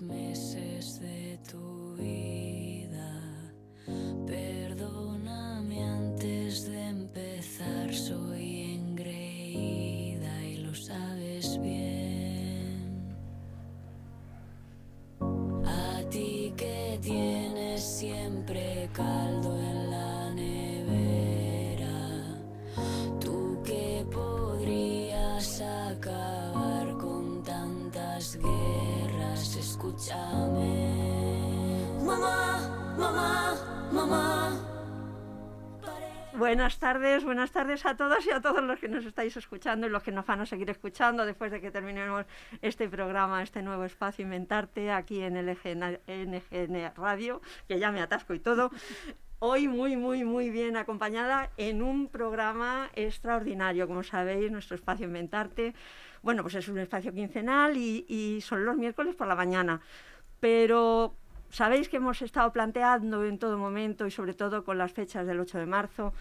meses de tu vida. Escúchame. Mamá, mamá, mamá. Buenas tardes, buenas tardes a todos y a todos los que nos estáis escuchando y los que nos van a seguir escuchando después de que terminemos este programa, este nuevo espacio Inventarte aquí en LGN, NGN Radio, que ya me atasco y todo. Hoy muy, muy, muy bien acompañada en un programa extraordinario, como sabéis, nuestro espacio Inventarte. Bueno, pues es un espacio quincenal y, son los miércoles por la mañana. Pero Sabéis que hemos estado planteando en todo momento y sobre todo con las fechas del 8 de marzo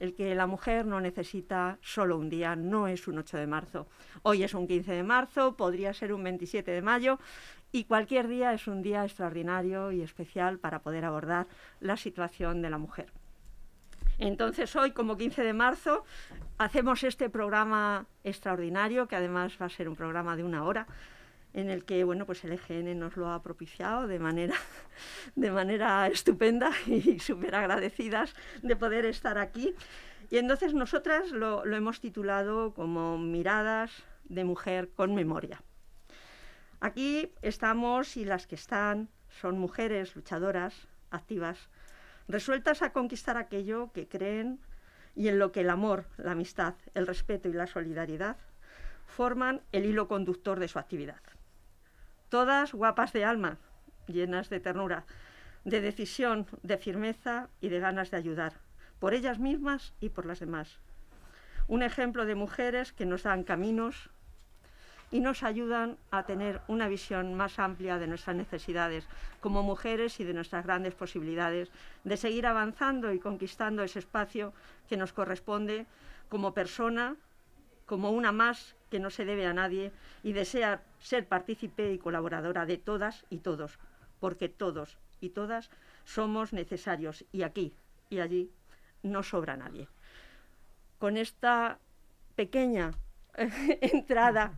el que la mujer no necesita solo un día, no es un 8 de marzo. Hoy es un 15 de marzo, podría ser un 27 de mayo y cualquier día es un día extraordinario y especial para poder abordar la situación de la mujer. Entonces hoy, como 15 de marzo, hacemos este programa extraordinario, que además va a ser un programa de una hora, en el que bueno pues el EGN nos lo ha propiciado de manera de manera estupenda y súper agradecidas de poder estar aquí. Y entonces nosotras lo, lo, hemos titulado como miradas de mujer con memoria. Aquí estamos y las que están son mujeres luchadoras activas resueltas a conquistar aquello que creen y en lo que el amor la amistad el respeto y la solidaridad forman el hilo conductor de su actividad todas guapas de alma, llenas de ternura, de decisión, de firmeza y de ganas de ayudar, por ellas mismas y por las demás. Un ejemplo de mujeres que nos dan caminos y nos ayudan a tener una visión más amplia de nuestras necesidades como mujeres y de nuestras grandes posibilidades de seguir avanzando y conquistando ese espacio que nos corresponde como persona, como una más que no se debe a nadie y desea ser partícipe y colaboradora de todas y todos, porque todos y todas somos necesarios y aquí y allí no sobra nadie. Con esta pequeña entrada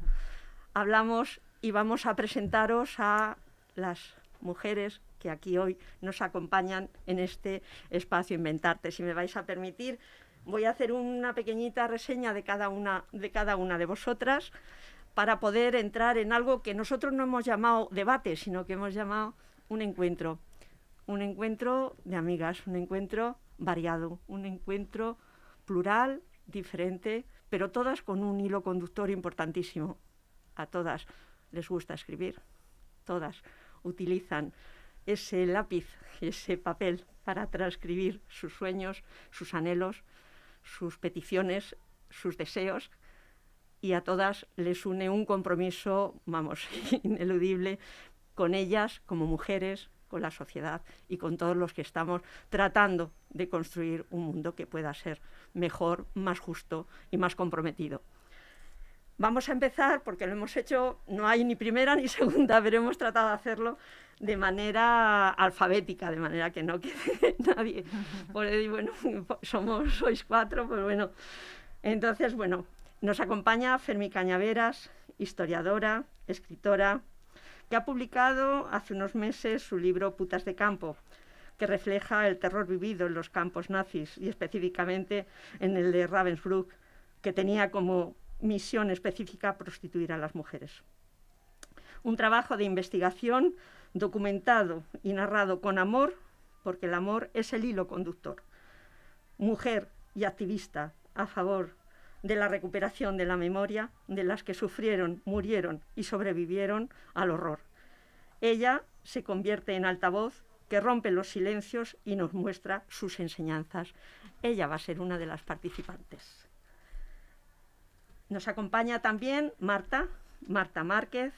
hablamos y vamos a presentaros a las mujeres que aquí hoy nos acompañan en este espacio Inventarte. Si me vais a permitir, voy a hacer una pequeñita reseña de cada una de, cada una de vosotras para poder entrar en algo que nosotros no hemos llamado debate, sino que hemos llamado un encuentro. Un encuentro de amigas, un encuentro variado, un encuentro plural, diferente, pero todas con un hilo conductor importantísimo. A todas les gusta escribir, todas utilizan ese lápiz, ese papel para transcribir sus sueños, sus anhelos, sus peticiones, sus deseos, y a todas les une un compromiso, vamos, ineludible con ellas como mujeres, con la sociedad y con todos los que estamos tratando de construir un mundo que pueda ser mejor, más justo y más comprometido. Vamos a empezar, porque lo hemos hecho, no hay ni primera ni segunda, pero hemos tratado de hacerlo de manera alfabética, de manera que no quede nadie. Por ahí, bueno, somos, sois cuatro, pues bueno. Entonces, bueno, nos acompaña Fermi Cañaveras, historiadora, escritora, que ha publicado hace unos meses su libro Putas de Campo, que refleja el terror vivido en los campos nazis y específicamente en el de Ravensbrück, que tenía como misión específica prostituir a las mujeres. Un trabajo de investigación documentado y narrado con amor, porque el amor es el hilo conductor. Mujer y activista a favor de la recuperación de la memoria de las que sufrieron, murieron y sobrevivieron al horror. Ella se convierte en altavoz que rompe los silencios y nos muestra sus enseñanzas. Ella va a ser una de las participantes. Nos acompaña también Marta, Marta Márquez,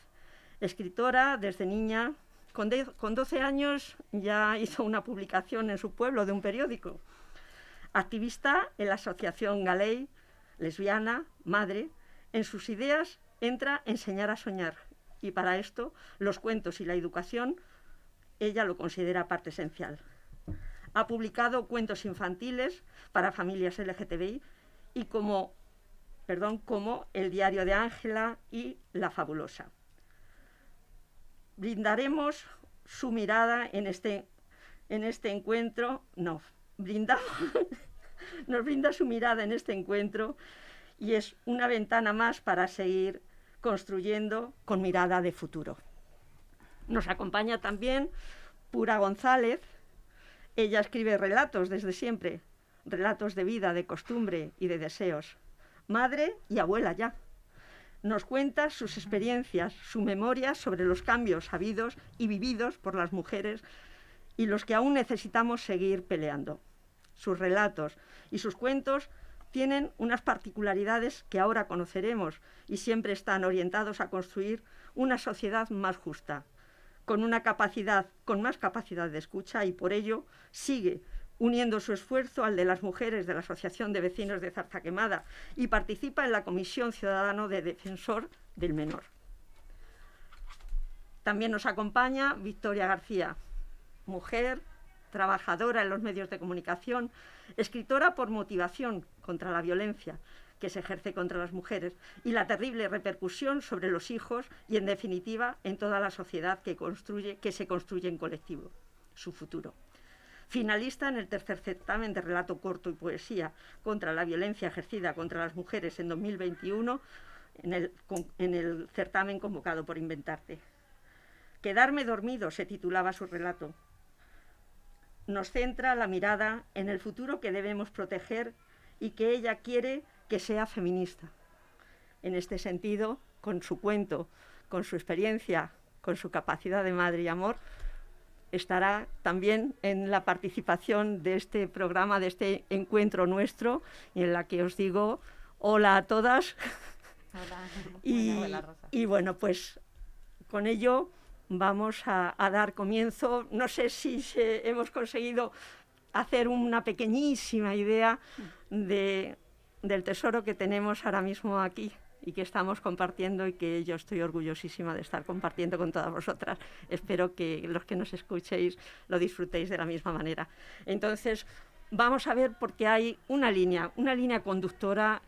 escritora desde niña. Con, de, con 12 años ya hizo una publicación en su pueblo de un periódico. Activista en la Asociación Galei, lesbiana, madre, en sus ideas entra enseñar a soñar y para esto los cuentos y la educación ella lo considera parte esencial. Ha publicado cuentos infantiles para familias LGTBI y como, perdón, como El diario de Ángela y La fabulosa. Brindaremos su mirada en este, en este encuentro, no, brindamos, nos brinda su mirada en este encuentro y es una ventana más para seguir construyendo con mirada de futuro. Nos acompaña también Pura González. Ella escribe relatos desde siempre, relatos de vida, de costumbre y de deseos. Madre y abuela ya. Nos cuenta sus experiencias, su memoria sobre los cambios habidos y vividos por las mujeres y los que aún necesitamos seguir peleando. Sus relatos y sus cuentos tienen unas particularidades que ahora conoceremos y siempre están orientados a construir una sociedad más justa, con una capacidad, con más capacidad de escucha y por ello sigue uniendo su esfuerzo al de las mujeres de la Asociación de Vecinos de Zarza Quemada y participa en la Comisión Ciudadano de Defensor del Menor. También nos acompaña Victoria García, mujer, trabajadora en los medios de comunicación, escritora por motivación contra la violencia que se ejerce contra las mujeres y la terrible repercusión sobre los hijos y, en definitiva, en toda la sociedad que, construye, que se construye en colectivo, su futuro. Finalista en el tercer certamen de relato corto y poesía contra la violencia ejercida contra las mujeres en 2021 en el, el certamen convocado por Inventarte. Quedarme dormido se titulaba su relato, nos centra la mirada en el futuro que debemos proteger y que ella quiere que sea feminista. En este sentido, con su cuento, con su experiencia, con su capacidad de madre y amor, estará también en la participación de este programa, de este encuentro nuestro, en la que os digo hola a todas. Hola. y, bueno, pues con ello vamos a, dar comienzo. No sé si hemos conseguido hacer una pequeñísima idea de, del tesoro que tenemos ahora mismo aquí y que estamos compartiendo y que yo estoy orgullosísima de estar compartiendo con todas vosotras. Espero que los que nos escuchéis lo disfrutéis de la misma manera. Entonces, vamos a ver porque hay una línea, una línea conductora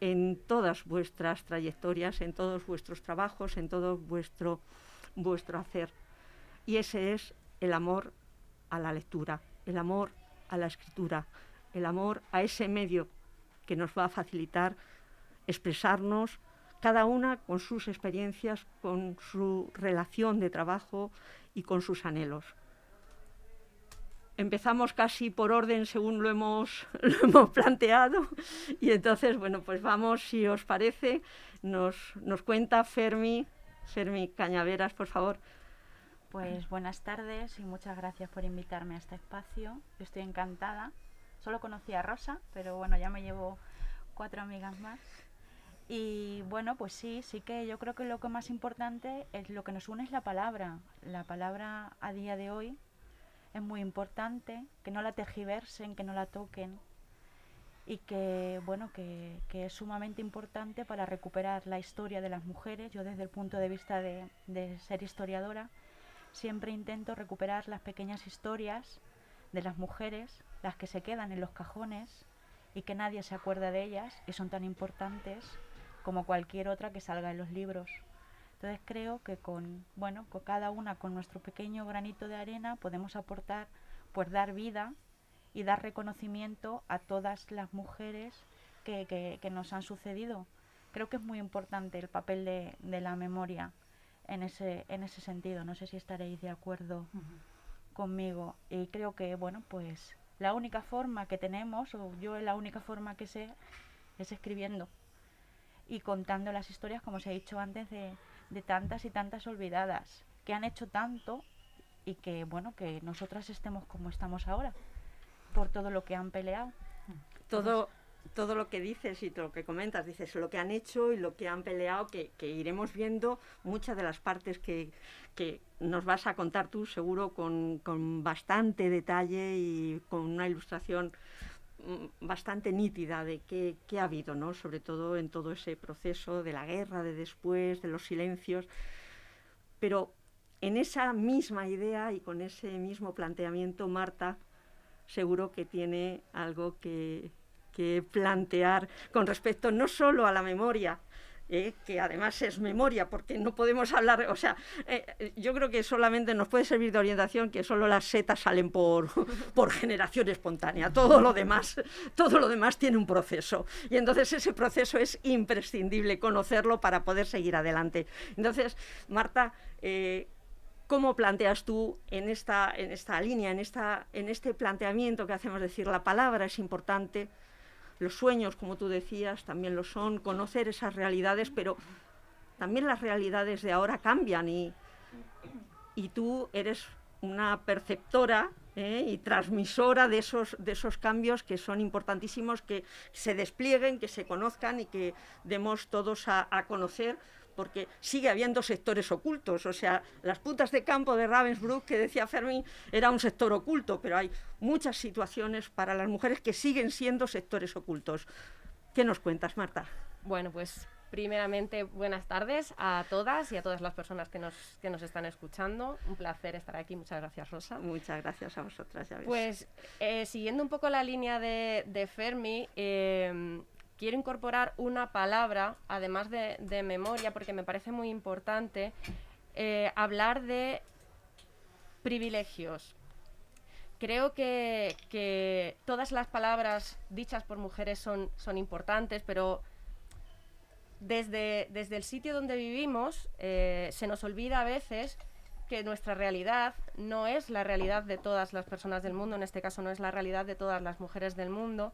en todas vuestras trayectorias, en todos vuestros trabajos, en todo vuestro vuestro hacer. Y ese es el amor a la lectura, el amor a la escritura, el amor a ese medio que nos va a facilitar expresarnos, cada una con sus experiencias, con su relación de trabajo y con sus anhelos. Empezamos casi por orden según lo hemos, lo hemos planteado y entonces, bueno, pues vamos, si os parece, nos, nos cuenta Fermi Fermi Cañaveras, por favor. Pues buenas tardes y muchas gracias por invitarme a este espacio. estoy encantada. Solo conocí a Rosa, pero bueno, ya me llevo cuatro amigas más. Y bueno, pues sí, sí que yo creo que lo que más importante es lo que nos une es la palabra. La palabra a día de hoy es muy importante, que no la tejiversen, que no la toquen, y que bueno que, es sumamente importante para recuperar la historia de las mujeres. Yo desde el punto de vista de, de ser historiadora siempre intento recuperar las pequeñas historias de las mujeres, las que se quedan en los cajones y que nadie se acuerda de ellas y son tan importantes como cualquier otra que salga en los libros. Entonces creo que con bueno, con cada una con nuestro pequeño granito de arena podemos aportar pues dar vida y dar reconocimiento a todas las mujeres que, que, nos han sucedido. Creo que es muy importante el papel de, de, la memoria en ese, en ese sentido. No sé si estaréis de acuerdo conmigo. Y creo que, bueno, pues la única forma que tenemos, o yo la única forma que sé, es escribiendo y contando las historias, como os he dicho antes, de, de tantas y tantas olvidadas que han hecho tanto y que, bueno, que nosotras estemos como estamos ahora por todo lo que han peleado. Todo, todo lo que dices y todo lo que comentas, dices lo que han hecho y lo que han peleado, que, iremos viendo muchas de las partes que, nos vas a contar tú, seguro, con, bastante detalle y con una ilustración bastante nítida de qué, qué, ha habido, ¿no? sobre todo en todo ese proceso de la guerra, de después, de los silencios. pero en esa misma idea y con ese mismo planteamiento, Marta seguro que tiene algo que, que plantear con respecto no solo a la memoria, eh, que además es memoria, porque no podemos hablar, o sea, eh, yo creo que solamente nos puede servir de orientación que solo las setas salen por, por generación espontánea, todo lo demás, todo lo demás tiene un proceso, y entonces ese proceso es imprescindible conocerlo para poder seguir adelante. Entonces, Marta, eh, ¿Cómo planteas tú en esta, en esta línea, en, esta, en este planteamiento que hacemos decir la palabra es importante, los sueños, como tú decías, también lo son, conocer esas realidades, pero también las realidades de ahora cambian y, y tú eres una perceptora ¿eh? y transmisora de esos, de esos cambios que son importantísimos, que se desplieguen, que se conozcan y que demos todos a, a conocer porque sigue habiendo sectores ocultos. O sea, las putas de campo de Ravensbrück, que decía Fermi, era un sector oculto, pero hay muchas situaciones para las mujeres que siguen siendo sectores ocultos. ¿Qué nos cuentas, Marta? Bueno, pues primeramente buenas tardes a todas y a todas las personas que nos, que nos están escuchando. Un placer estar aquí. Muchas gracias, Rosa. Muchas gracias a vosotras. Ya ves. Pues eh, siguiendo un poco la línea de, de Fermi, eh, quiero incorporar una palabra, además de, memoria, porque me parece muy importante eh, hablar de privilegios. Creo que, todas las palabras dichas por mujeres son, son importantes, pero desde, desde, el sitio donde vivimos eh, se nos olvida a veces que nuestra realidad no es la realidad de todas las personas del mundo, en este caso no es la realidad de todas las mujeres del mundo,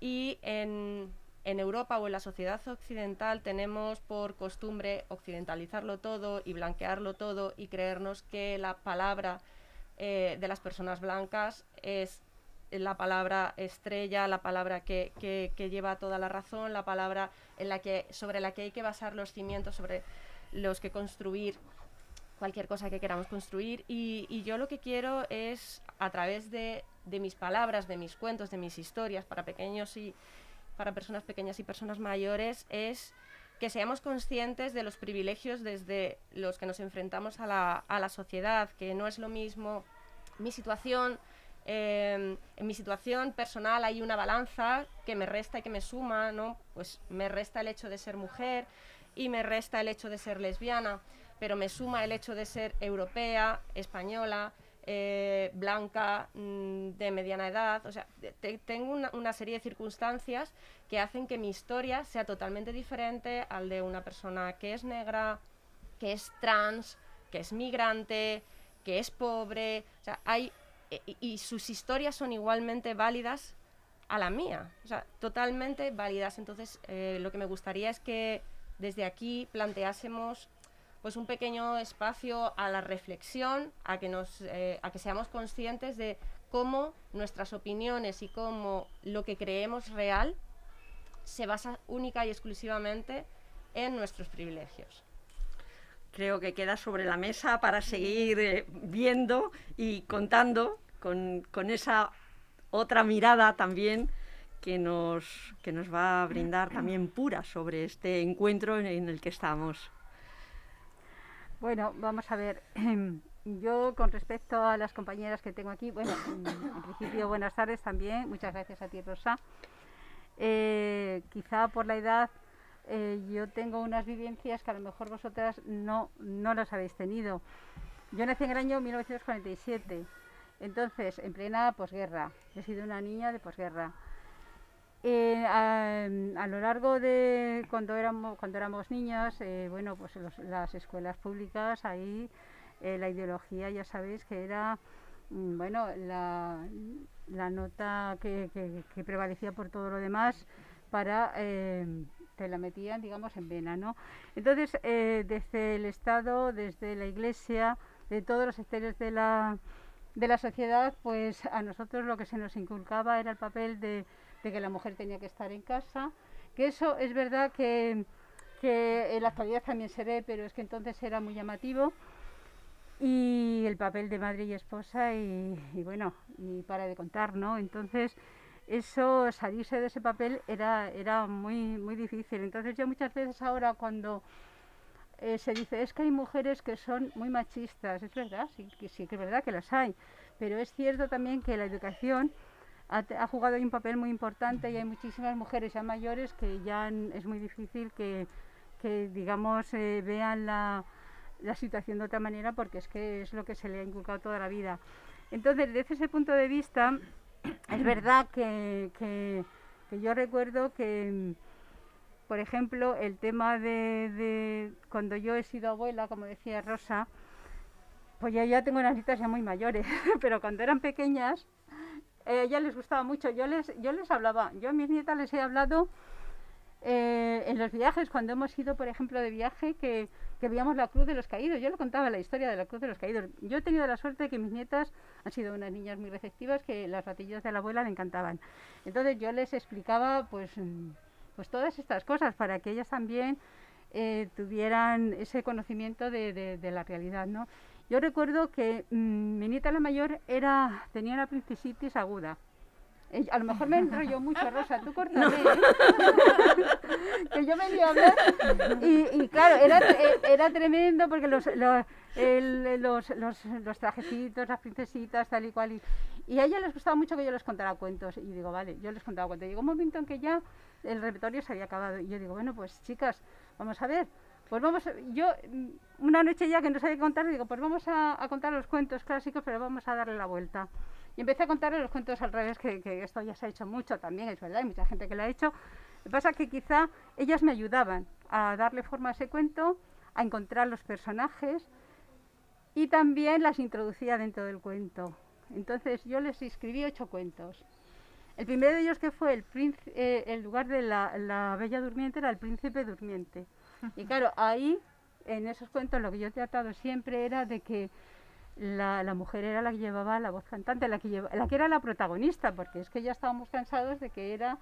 y en, en Europa o en la sociedad occidental tenemos por costumbre occidentalizarlo todo y blanquearlo todo y creernos que la palabra eh, de las personas blancas es la palabra estrella, la palabra que, lleva toda la razón, la palabra en la que, sobre la que hay que basar los cimientos, sobre los que construir cualquier cosa que queramos construir. Y, yo lo que quiero es, a través de mis palabras, de mis cuentos, de mis historias para pequeños y, para personas pequeñas y personas mayores es que seamos conscientes de los privilegios desde los que nos enfrentamos a la, a la sociedad, que no es lo mismo mi situación, eh, en mi situación personal hay una balanza que me resta y que me suma, ¿no? Pues me resta el hecho de ser mujer y me resta el hecho de ser lesbiana, pero me suma el hecho de ser europea, española, eh, blanca, mmm, de mediana edad. O sea, te, tengo una, serie de circunstancias que hacen que mi historia sea totalmente diferente al de una persona que es negra, que es trans, que es migrante, que es pobre. O sea, hay. Y, y sus historias son igualmente válidas a la mía. O sea, totalmente válidas. Entonces, eh, lo que me gustaría es que desde aquí planteásemos pues un pequeño espacio a la reflexión, a que, nos, eh, a que seamos conscientes de cómo nuestras opiniones y cómo lo que creemos real se basa única y exclusivamente en nuestros privilegios. Creo que queda sobre la mesa para seguir eh, viendo y contando con, con esa otra mirada también que nos, que nos va a brindar también pura sobre este encuentro en, en el que estamos. Bueno, vamos a ver. Yo, con respecto a las compañeras que tengo aquí, bueno, en principio, buenas tardes también. Muchas gracias a ti, Rosa. Eh, quizá por la edad, eh, yo tengo unas vivencias que a lo mejor vosotras no, no las habéis tenido. Yo nací en el año 1947, entonces, en plena posguerra. He sido una niña de posguerra. Eh, a, lo largo de cuando éramos cuando éramos niñas eh, bueno pues las escuelas públicas ahí eh, la ideología ya sabéis que era mm, bueno la, la nota que, que, prevalecía por todo lo demás para eh, te la metían digamos en vena no entonces desde el estado desde la iglesia de todos los sectores de la de la sociedad pues a nosotros lo que se nos inculcaba era el papel de de que la mujer tenía que estar en casa, que eso es verdad que, que en la actualidad también se ve, pero es que entonces era muy llamativo. Y el papel de madre y esposa y, y bueno, y para de contar, ¿no? Entonces, eso, salirse de ese papel era, era muy, muy difícil. Entonces yo muchas veces ahora cuando eh, se dice, es que hay mujeres que son muy machistas, es verdad, sí, que sí que es verdad que las hay, pero es cierto también que la educación ha, jugado un papel muy importante y hay muchísimas mujeres ya mayores que ya es muy difícil que, que digamos, eh, vean la, la situación de otra manera porque es que es lo que se le ha inculcado toda la vida. Entonces, desde ese punto de vista, es verdad que, que- que yo recuerdo que, mm, por ejemplo, el tema de, de cuando yo he sido abuela, como decía Rosa, pues ya, ya tengo unas nietas ya muy mayores, pero cuando eran pequeñas, eh, a ellas les gustaba mucho. Yo les, yo les hablaba, yo a mis nietas les he hablado eh, en los viajes, cuando hemos ido, por ejemplo, de viaje, que, que veíamos la Cruz de los Caídos. Yo le contaba la historia de la Cruz de los Caídos. Yo he tenido la suerte de que mis nietas han sido unas niñas muy receptivas, que las batillas de la abuela le encantaban. Entonces yo les explicaba, pues, pues todas estas cosas para que ellas también eh, tuvieran ese conocimiento de- de la realidad, ¿no? Yo recuerdo que mm, mi nieta la mayor era, tenía una princesitis aguda. A lo mejor me enrollo mucho, Rosa, tú córtame, ¿eh? que yo me a hablar. Y, y claro, era, eh, era tremendo porque los, los, el- los, los, los trajecitos, las princesitas, tal y cual. Y, y a ella les gustaba mucho que yo les contara cuentos. Y digo, vale, yo les contaba cuentos. Llegó un momento en que ya el repertorio se había acabado. Y yo digo, bueno, pues chicas, vamos a ver. Pues vamos, a- yo una noche ya que no sabía contar, digo, pues vamos a, a contar los cuentos clásicos, pero vamos a darle la vuelta. Y empecé a contarle los cuentos al revés, que, que esto ya se ha hecho mucho también, es verdad, hay mucha gente que lo ha hecho. Lo que pasa es que quizá ellas me ayudaban a darle forma a ese cuento, a encontrar los personajes y también las introducía dentro del cuento. Entonces yo les escribí ocho cuentos. El primero de ellos que fue el, príncipe, eh, el lugar de la, la Bella Durmiente era el Príncipe Durmiente. Y claro, ahí, en esos cuentos, lo que yo he tratado siempre era de que la, la mujer era la que llevaba la voz cantante, la que, la que era la protagonista, porque es que ya estábamos cansados de que era,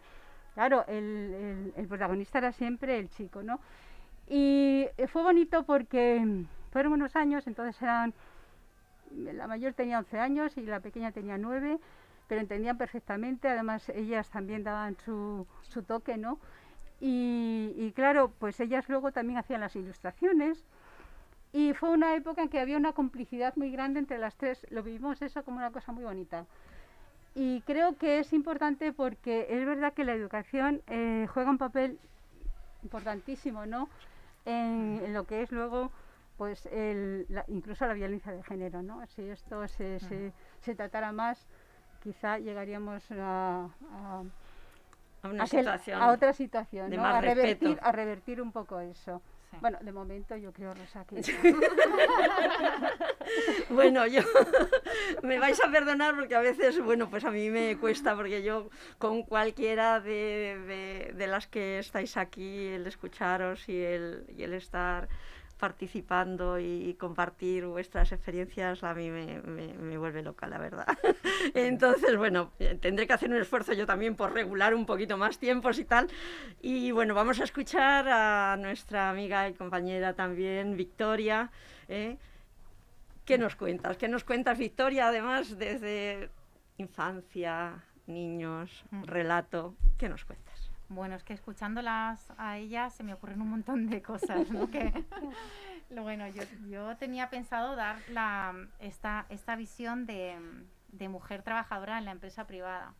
claro, el, el- protagonista era siempre el chico, ¿no? Y fue bonito porque fueron unos años, entonces eran, la mayor tenía 11 años y la pequeña tenía 9, pero entendían perfectamente, además ellas también daban su, su toque, ¿no? Y, y claro, pues ellas luego también hacían las ilustraciones. Y fue una época en que había una complicidad muy grande entre las tres. Lo vivimos eso como una cosa muy bonita. Y creo que es importante porque es verdad que la educación eh, juega un papel importantísimo, ¿no? En, en lo que es luego, pues, el, la- incluso la violencia de género, ¿no? Si esto se, se, se tratara más, quizá llegaríamos a, a, A una situación. a otra situación, de ¿no? más a revertir, respeto. a revertir un poco eso. Sí. Bueno, de momento yo creo, Rosa, que Bueno, yo me vais a perdonar porque a veces, bueno, pues a mí me cuesta porque yo con cualquiera de, de- de las que estáis aquí, el escucharos y el, y el estar participando y compartir vuestras experiencias a mí me, me- me vuelve loca, la verdad. Entonces, bueno, eh, tendré que hacer un esfuerzo yo también por regular un poquito más tiempos y tal. Y bueno, vamos a escuchar a nuestra amiga y compañera también, Victoria. ¿eh? ¿Qué nos cuentas? ¿Qué nos cuentas, Victoria? Además, desde infancia, niños, Mm. relato, ¿qué nos cuentas? Bueno, es que escuchándolas a ellas se me ocurren un montón de cosas, ¿no? Bueno, yo, yo tenía pensado dar la, esta, esta visión de, de mujer trabajadora en la empresa privada,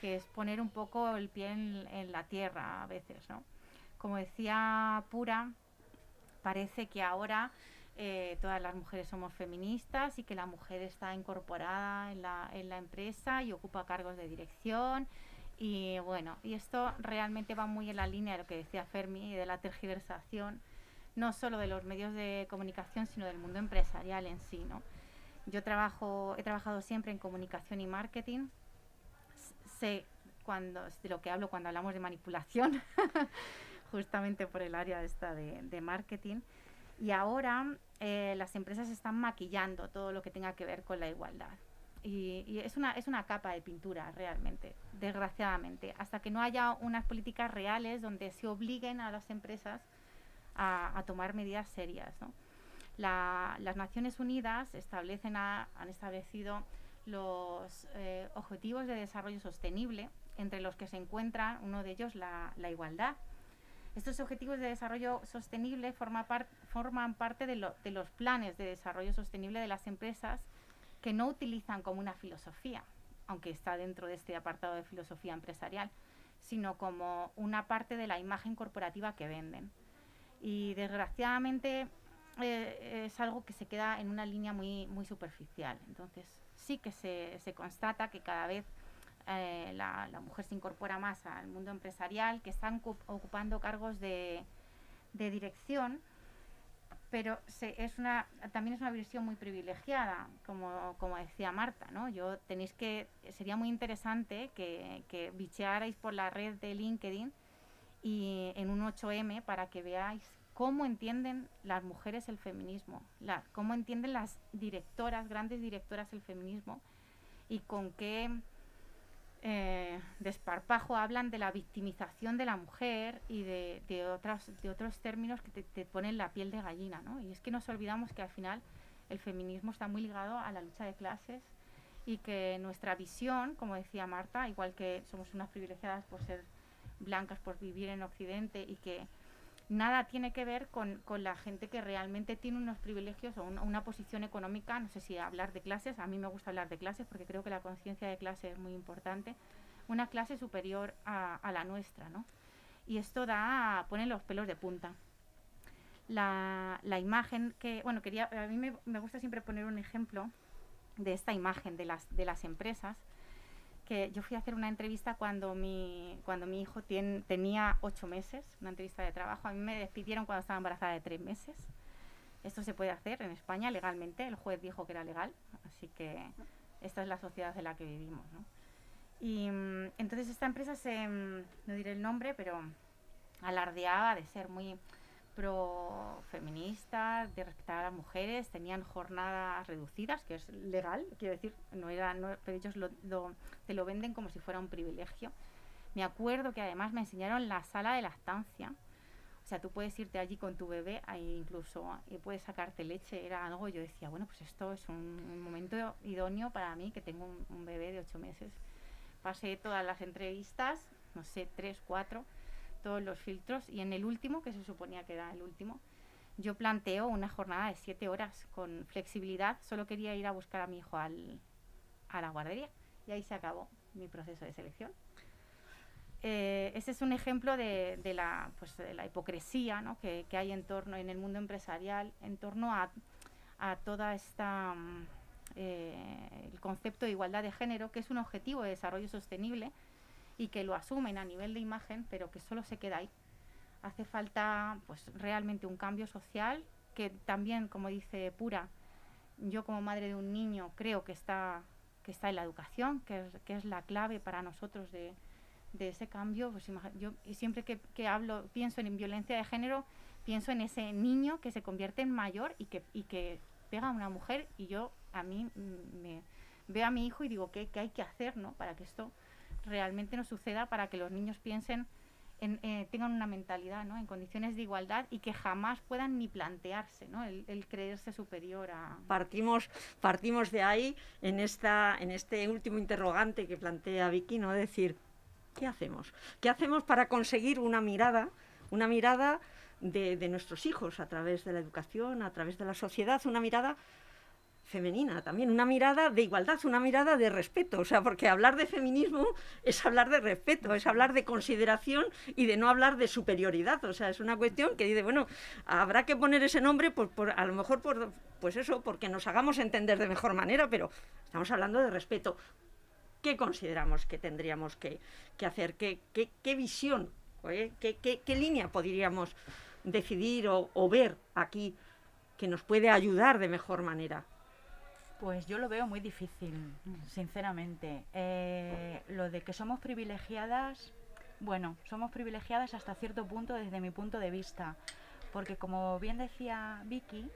que es poner un poco el pie en, en la tierra a veces, ¿no? Como decía Pura, parece que ahora eh, todas las mujeres somos feministas y que la mujer está incorporada en la, en la empresa y ocupa cargos de dirección. Y bueno, y esto realmente va muy en la línea de lo que decía Fermi, de la tergiversación, no solo de los medios de comunicación, sino del mundo empresarial en sí. ¿no? Yo trabajo, he trabajado siempre en comunicación y marketing. Sé cuando, de lo que hablo cuando hablamos de manipulación, justamente por el área esta de, de marketing. Y ahora eh, las empresas están maquillando todo lo que tenga que ver con la igualdad. Y, y es, una, es una capa de pintura realmente, desgraciadamente, hasta que no haya unas políticas reales donde se obliguen a las empresas a, a tomar medidas serias. ¿no? La- las Naciones Unidas establecen a- han establecido los eh, Objetivos de Desarrollo Sostenible, entre los que se encuentra uno de ellos la, la igualdad. Estos objetivos de desarrollo sostenible forma forman parte de, de los planes de desarrollo sostenible de las empresas que no utilizan como una filosofía, aunque está dentro de este apartado de filosofía empresarial, sino como una parte de la imagen corporativa que venden. Y desgraciadamente eh, es algo que se queda en una línea muy, superficial. Entonces sí que se, se constata que cada vez eh, la, la, mujer se incorpora más al mundo empresarial, que están ocupando cargos de, de dirección, pero es una, también es una visión muy privilegiada, como, como decía Marta, ¿no? Yo tenéis que, sería muy interesante que, que por la red de LinkedIn y en un 8M para que veáis cómo entienden las mujeres el feminismo, la, cómo entienden las directoras, grandes directoras el feminismo y con qué eh, desparpajo hablan de la victimización de la mujer y de, de, otras, de otros términos que te, ponen la piel de gallina. ¿no? Y es que nos olvidamos que al final el feminismo está muy ligado a la lucha de clases y que nuestra visión, como decía Marta, igual que somos unas privilegiadas por ser blancas, por vivir en Occidente y que nada tiene que ver con, con, la gente que realmente tiene unos privilegios o una posición económica, no sé si hablar de clases, a mí me gusta hablar de clases porque creo que la conciencia de clase es muy importante, una clase superior a, a, la nuestra, ¿no? Y esto da, pone los pelos de punta. La, la imagen que, bueno, quería, a mí me, me gusta siempre poner un ejemplo de esta imagen de las, de las empresas, que yo fui a hacer una entrevista cuando mi, cuando mi hijo tenía ocho meses, una entrevista de trabajo. A mí me despidieron cuando estaba embarazada de tres meses. Esto se puede hacer en España legalmente. El juez dijo que era legal, así que esta es la sociedad en la que vivimos. ¿no? Y mm, entonces esta empresa se, mm, no diré el nombre, pero alardeaba de ser muy pro feministas, de respetar a las mujeres, tenían jornadas reducidas, que es legal, quiero decir, no era, no, pero ellos lo, lo, te lo venden como si fuera un privilegio. Me acuerdo que además me enseñaron la sala de lactancia. O sea, tú puedes irte allí con tu bebé, ahí incluso y puedes sacarte leche, era algo, yo decía, bueno, pues esto es un, un momento idóneo para mí, que tengo un, un bebé de ocho meses. Pasé todas las entrevistas, no sé, tres, cuatro, todos los filtros y en el último, que se suponía que era el último, yo planteo una jornada de siete horas con flexibilidad. Solo quería ir a buscar a mi hijo al, a la guardería y ahí se acabó mi proceso de selección. Eh, ese es un ejemplo de, de, la, pues, de la hipocresía ¿no? que, que, hay en torno en el mundo empresarial, en torno a, a toda esta mm, eh, el concepto de igualdad de género, que es un objetivo de desarrollo sostenible, y que lo asumen a nivel de imagen, pero que solo se queda ahí. Hace falta pues realmente un cambio social que también, como dice Pura, yo como madre de un niño creo que está, que está en la educación, que que es la clave para nosotros de, de ese cambio. Pues yo siempre que, que, hablo, pienso en violencia de género, pienso en ese niño que se convierte en mayor y que, y que pega a una mujer y yo a mí me veo a mi hijo y digo, ¿qué, qué hay que hacer ¿no? para que esto realmente no suceda para que los niños piensen, en, eh, tengan una mentalidad ¿no? en condiciones de igualdad y que jamás puedan ni plantearse ¿no? el, el, creerse superior a... Partimos, partimos de ahí en, esta, en este último interrogante que plantea Vicky, ¿no? decir, ¿qué hacemos? ¿Qué hacemos para conseguir una mirada, una mirada de, de nuestros hijos a través de la educación, a través de la sociedad, una mirada femenina también, una mirada de igualdad, una mirada de respeto, o sea, porque hablar de feminismo es hablar de respeto, es hablar de consideración y de no hablar de superioridad, o sea, es una cuestión que dice, bueno, habrá que poner ese nombre, por, por, a lo mejor por, pues eso, porque nos hagamos entender de mejor manera, pero estamos hablando de respeto. ¿Qué consideramos que tendríamos que, que hacer? ¿Qué, qué, qué visión. ¿Qué, qué, qué línea podríamos decidir o, o ver aquí que nos puede ayudar de mejor manera? Pues yo lo veo muy difícil, sinceramente. Eh, lo de que somos privilegiadas, bueno, somos privilegiadas hasta cierto punto desde mi punto de vista, porque como bien decía Vicky,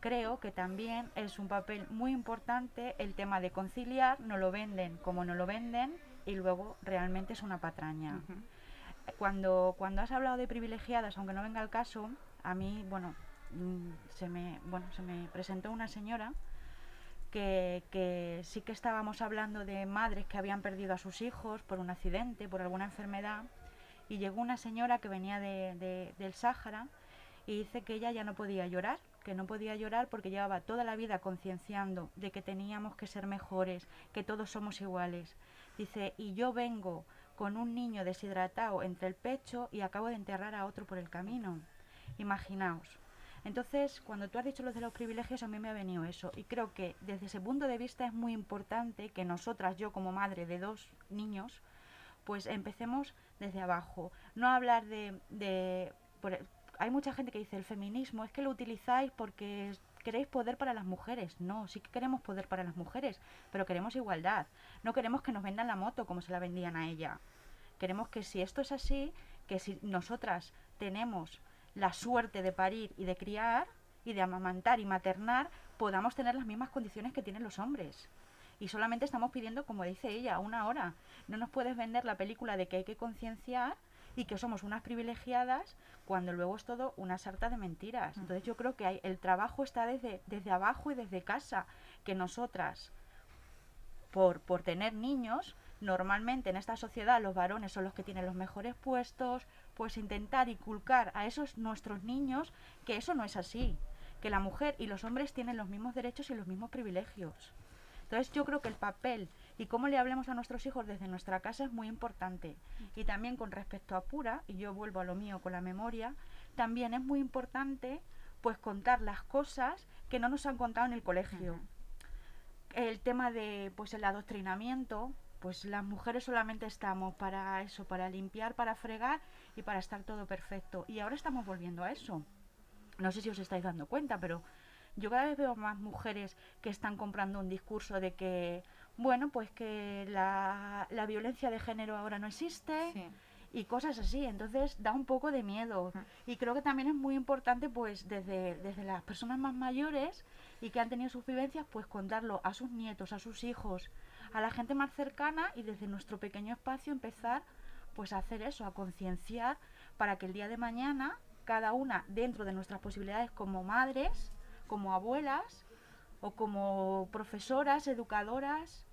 creo que también es un papel muy importante el tema de conciliar, no lo venden como no lo venden y luego realmente es una patraña. Uh -huh. Cuando, cuando has hablado de privilegiadas, aunque no venga el caso, a mí, bueno, mm, se me, bueno, se me presentó una señora que, sí que estábamos hablando de madres que habían perdido a sus hijos por un accidente, por alguna enfermedad, y llegó una señora que venía de, de- del Sáhara y dice que ella ya no podía llorar, que no podía llorar porque llevaba toda la vida concienciando de que teníamos que ser mejores, que todos somos iguales. Dice, y yo vengo con un niño deshidratado entre el pecho y acabo de enterrar a otro por el camino. Imaginaos. Entonces, cuando tú has dicho lo de los privilegios, a mí me ha venido eso. Y creo que desde ese punto de vista es muy importante que nosotras, yo como madre de dos niños, pues empecemos desde abajo. No hablar de... de por- hay mucha gente que dice el feminismo, es que lo utilizáis porque queréis poder para las mujeres. No, sí que queremos poder para las mujeres, pero queremos igualdad. No queremos que nos vendan la moto como se la vendían a ella. Queremos que si esto es así, que si nosotras tenemos la suerte de parir y de criar y de amamantar y maternar, podamos tener las mismas condiciones que tienen los hombres. Y solamente estamos pidiendo, como dice ella, una hora. No nos puedes vender la película de que hay que concienciar y que somos unas privilegiadas cuando luego es todo una sarta de mentiras. Entonces yo creo que hay, el trabajo está desde, desde abajo y desde casa, que nosotras por, por tener niños, normalmente en esta sociedad los varones son los que tienen los mejores puestos, pues intentar inculcar a esos nuestros niños que eso no es así, que la mujer y los hombres tienen los mismos derechos y los mismos privilegios. Entonces yo creo que el papel y cómo le hablemos a nuestros hijos desde nuestra casa es muy importante. Y también con respecto a Pura, y yo vuelvo a lo mío con la memoria, también es muy importante pues contar las cosas que no nos han contado en el colegio el tema de pues el adoctrinamiento pues las mujeres solamente estamos para eso para limpiar para fregar y para estar todo perfecto y ahora estamos volviendo a eso no sé si os estáis dando cuenta pero yo cada vez veo más mujeres que están comprando un discurso de que bueno pues que la, la violencia de género ahora no existe Sí. y cosas así. Entonces da un poco de miedo. Y creo que también es muy importante, pues, desde, desde las personas más mayores y que han tenido sus vivencias, pues contarlo a sus nietos, a sus hijos, a la gente más cercana y desde nuestro pequeño espacio empezar, pues, a hacer eso, a concienciar para que el día de mañana, cada una dentro de nuestras posibilidades como madres, como abuelas o como profesoras, educadoras,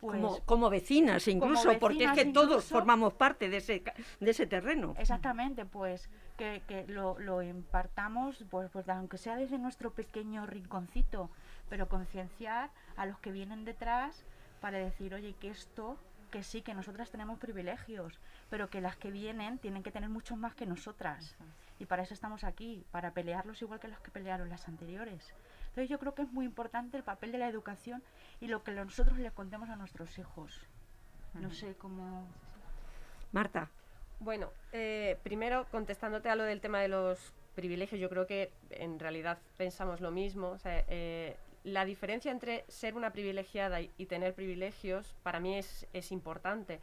pues como, como vecinas incluso, porque es que todos formamos parte de ese, de ese terreno. Exactamente, pues que, que lo, lo impartamos, pues, pues aunque sea desde nuestro pequeño rinconcito, pero concienciar a los que vienen detrás para decir, oye, que esto, que sí, que nosotras tenemos privilegios, pero que las que vienen tienen que tener muchos más que nosotras. Y para eso estamos aquí, para pelearlos igual que los que pelearon las anteriores. Entonces yo creo que es muy importante el papel de la educación y lo que nosotros le contemos a nuestros hijos. No sé cómo... Marta, Bueno, eh, primero contestándote a lo del tema de los privilegios, yo creo que en realidad pensamos lo mismo. O sea, eh, la diferencia entre ser una privilegiada y, tener privilegios para mí es, es importante,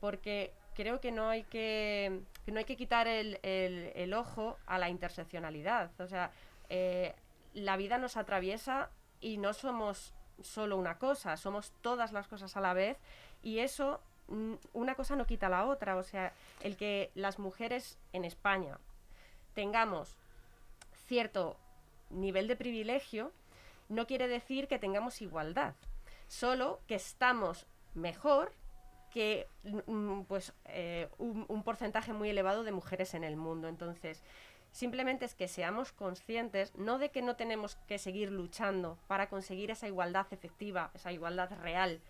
porque creo que no hay que, no hay que quitar el, el- el ojo a la interseccionalidad. O sea, eh, la vida nos atraviesa y no somos solo una cosa, somos todas las cosas a la vez y eso mm, una cosa no quita la otra. O sea, el que las mujeres en España tengamos cierto nivel de privilegio no quiere decir que tengamos igualdad, solo que estamos mejor que mm, pues eh, un porcentaje muy elevado de mujeres en el mundo. Entonces, simplemente es que seamos conscientes, no de que no tenemos que seguir luchando para conseguir esa igualdad efectiva, esa igualdad real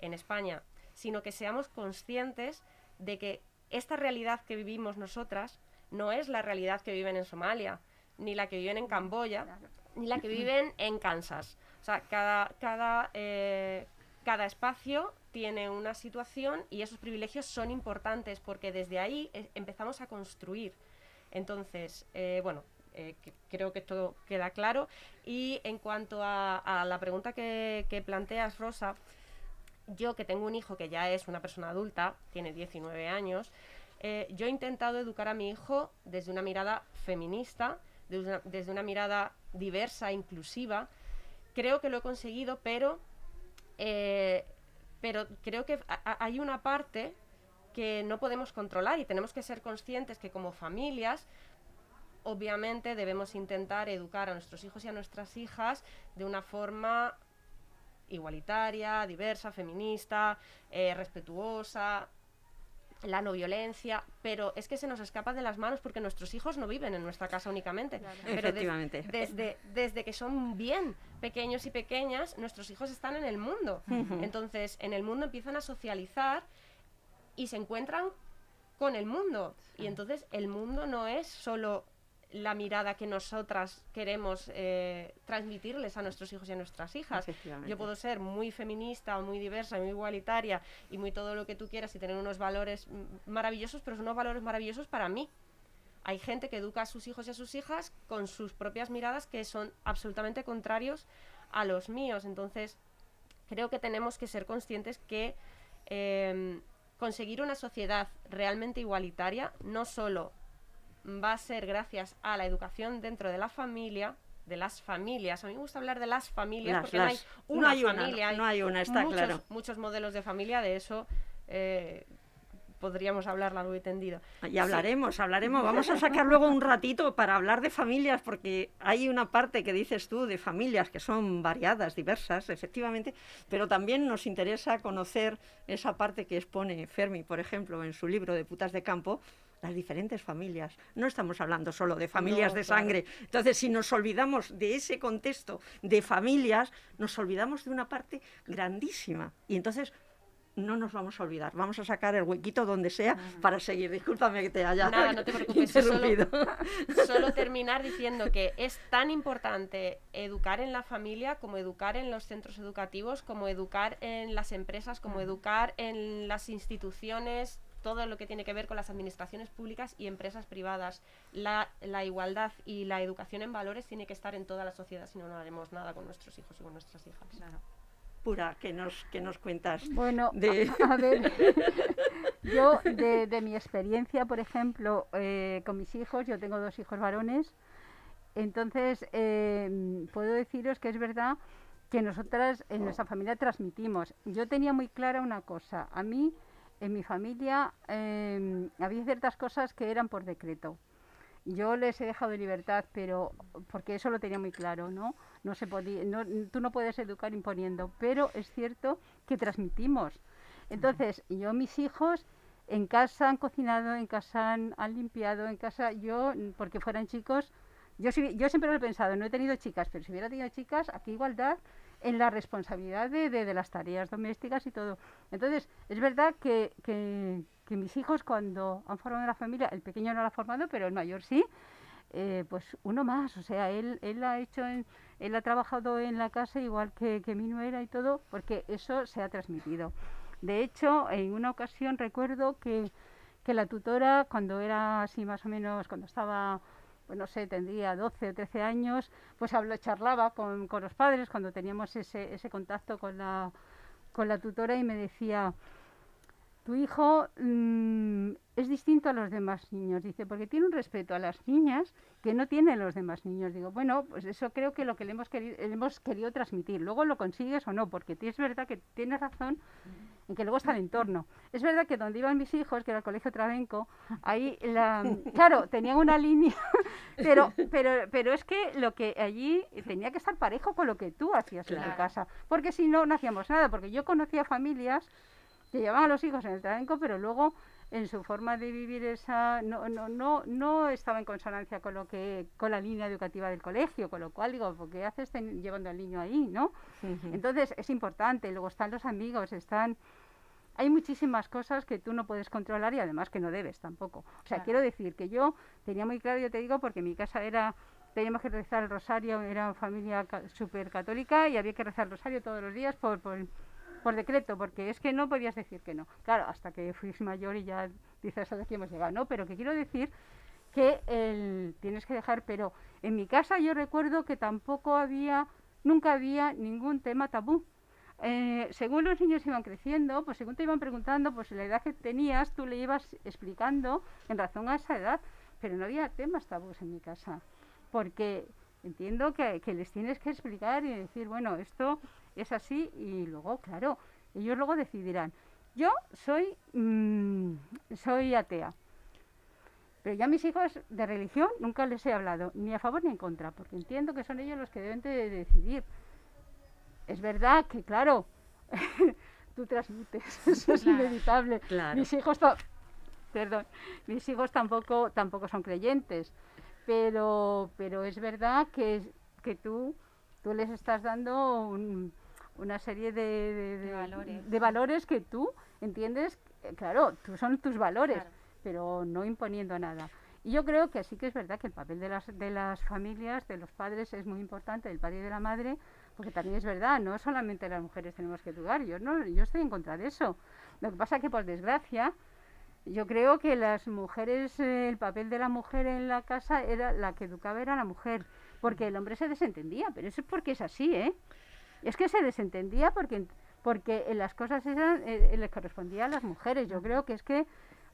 en España, sino que seamos conscientes de que esta realidad que vivimos nosotras no es la realidad que viven en Somalia, ni la que viven en Camboya, ni la que viven en Kansas. O sea, cada, cada, eh, cada espacio tiene una situación y esos privilegios son importantes porque desde ahí eh, empezamos a construir. Entonces, eh, bueno, eh, que- creo que esto queda claro. Y en cuanto a, a la pregunta que, que planteas, Rosa, yo que tengo un hijo que ya es una persona adulta, tiene 19 años, eh, yo he intentado educar a mi hijo desde una mirada feminista, desde una, desde una mirada diversa, inclusiva. Creo que lo he conseguido, pero, eh, pero creo que hay una parte que no podemos controlar y tenemos que ser conscientes que como familias obviamente debemos intentar educar a nuestros hijos y a nuestras hijas de una forma igualitaria, diversa, feminista, eh, respetuosa, la no violencia, pero es que se nos escapa de las manos porque nuestros hijos no viven en nuestra casa únicamente. Pero des- Efectivamente. desde, desde que son bien pequeños y pequeñas, nuestros hijos están en el mundo. Entonces, en el mundo empiezan a socializar y se encuentran con el mundo. Y entonces el mundo no es solo la mirada que nosotras queremos eh, transmitirles a nuestros hijos y a nuestras hijas. Yo puedo ser muy feminista o muy diversa, muy igualitaria y muy todo lo que tú quieras y tener unos valores mm, maravillosos, pero son unos valores maravillosos para mí. Hay gente que educa a sus hijos y a sus hijas con sus propias miradas que son absolutamente contrarios a los míos. Entonces, creo que tenemos que ser conscientes que em, conseguir una sociedad realmente igualitaria no solo va a ser gracias a la educación dentro de la familia, de las familias. A mí me gusta hablar de las familias Las- porque las. no hay No una hay una, familia. no hay una, está muchos, claro. Muchos modelos de familia, de eso eh, podríamos hablar largo y tendido. Y hablaremos, hablaremos. Vamos a sacar luego un ratito para hablar de familias, porque hay una parte que dices tú de familias que son variadas, diversas, efectivamente, pero también nos interesa conocer esa parte que expone Fermi, por ejemplo, en su libro de Putas de Campo, las diferentes familias. No estamos hablando solo de familias No, de claro. sangre. Entonces, si nos olvidamos de ese contexto de familias, nos olvidamos de una parte grandísima. Y entonces no nos vamos a olvidar. Vamos a sacar el huequito donde sea para seguir. Discúlpame que te haya Nada, no te preocupes, solo-. Solo terminar diciendo que es tan importante educar en la familia como educar en los centros educativos, como educar en las empresas, como educar en las instituciones, todo lo que tiene que ver con las administraciones públicas y empresas privadas. La, la igualdad y la educación en valores tiene que estar en toda la sociedad, si no, no haremos nada con nuestros hijos y con nuestras hijas. Pura, que nos, que nos cuentas. Bueno, de- a, a ver, yo de, de mi experiencia, por ejemplo, eh, con mis hijos, yo tengo dos hijos varones, entonces eh, puedo deciros que es verdad que nosotras en nuestra familia transmitimos. Yo tenía muy clara una cosa, a mí en mi familia eh, había ciertas cosas que eran por decreto. Yo les he dejado de libertad, pero porque eso lo tenía muy claro, ¿no? No se podía, no, tú no puedes educar imponiendo, pero es cierto que transmitimos. Entonces, yo mis hijos en casa han cocinado, en casa han, han limpiado, en casa yo, porque fueran chicos, yo, yo siempre lo he pensado, no he tenido chicas, pero si hubiera tenido chicas, aquí igualdad en la responsabilidad de, de- de las tareas domésticas y todo. Entonces, es verdad que, que- que mis hijos cuando han formado una familia, el pequeño no lo ha formado, pero el mayor sí, eh, pues uno más, o sea, él, él ha hecho, en- él ha trabajado en la casa igual que, que mi nuera y todo, porque eso se ha transmitido. De hecho, en una ocasión recuerdo que, que la tutora, cuando era así más o menos, cuando estaba, pues no sé, tendría 12 o 13 años, pues habló, charlaba con, con los padres cuando teníamos ese, ese contacto con la, con la tutora y me decía, tu hijo mm, es distinto a los demás niños, dice, porque tiene un respeto a las niñas que no tienen los demás niños. Digo, bueno, pues eso creo que lo que le hemos querido, le hemos querido transmitir. Luego lo consigues o no, porque es verdad que tienes razón en que luego está el entorno. Es verdad que donde iban mis hijos, que era el colegio Trabenco, ahí, la, claro, tenían una línea, pero, pero, pero es que lo que allí tenía que estar parejo con lo que tú hacías en tu casa, porque si no, no hacíamos nada, porque yo conocía familias que llevaban a los hijos en el Trabenco, pero luego en su forma de vivir esa no, no, no, no estaba en consonancia con lo que con la línea educativa del colegio, con lo cual digo, ¿por qué haces ten- llevando al niño ahí, no? Entonces es importante, luego están los amigos, están hay muchísimas cosas que tú no puedes controlar y además que no debes tampoco. O sea, Claro. quiero decir que yo tenía muy claro, yo te digo, porque mi casa era, teníamos que rezar el rosario, era una familia súper católica y había que rezar el rosario todos los días por, por, por decreto, porque es que no podías decir que no. Claro, hasta que fui mayor y ya dices hasta aquí hemos llegado, ¿no? Pero que quiero decir que el, tienes que dejar, pero en mi casa yo recuerdo que tampoco había, nunca había ningún tema tabú. Eh, según los niños iban creciendo, pues según te iban preguntando, pues la edad que tenías, tú le ibas explicando en razón a esa edad, pero no había temas tabús en mi casa, porque entiendo que, les tienes que explicar y decir, bueno, esto es así y luego, claro, ellos luego decidirán. Yo soy, mm, soy atea, pero ya mis hijos de religión nunca les he hablado, ni a favor ni en contra, porque entiendo que son ellos los que deben de decidir. Es verdad que, claro, tú transmites, eso es Claro. inevitable. Claro. Mis hijos, perdón, mis hijos tampoco, tampoco son creyentes, pero, pero es verdad que, que tú, tú les estás dando un- una serie de, de- de- valores. de valores que tú entiendes, eh, claro, tú son tus valores, Claro. pero no imponiendo nada. Y yo creo que sí que es verdad que el papel de las, de las familias, de los padres, es muy importante, del padre y de la madre, porque también es verdad, no solamente las mujeres tenemos que educar, yo, no, yo estoy en contra de eso. Lo que pasa es que, por desgracia, yo creo que las mujeres, eh, el papel de la mujer en la casa era la que educaba era la mujer, porque el hombre se desentendía, pero eso es porque es así, ¿eh? Es que se desentendía porque porque en las cosas eran, eh, les correspondía a las mujeres. Yo creo que es que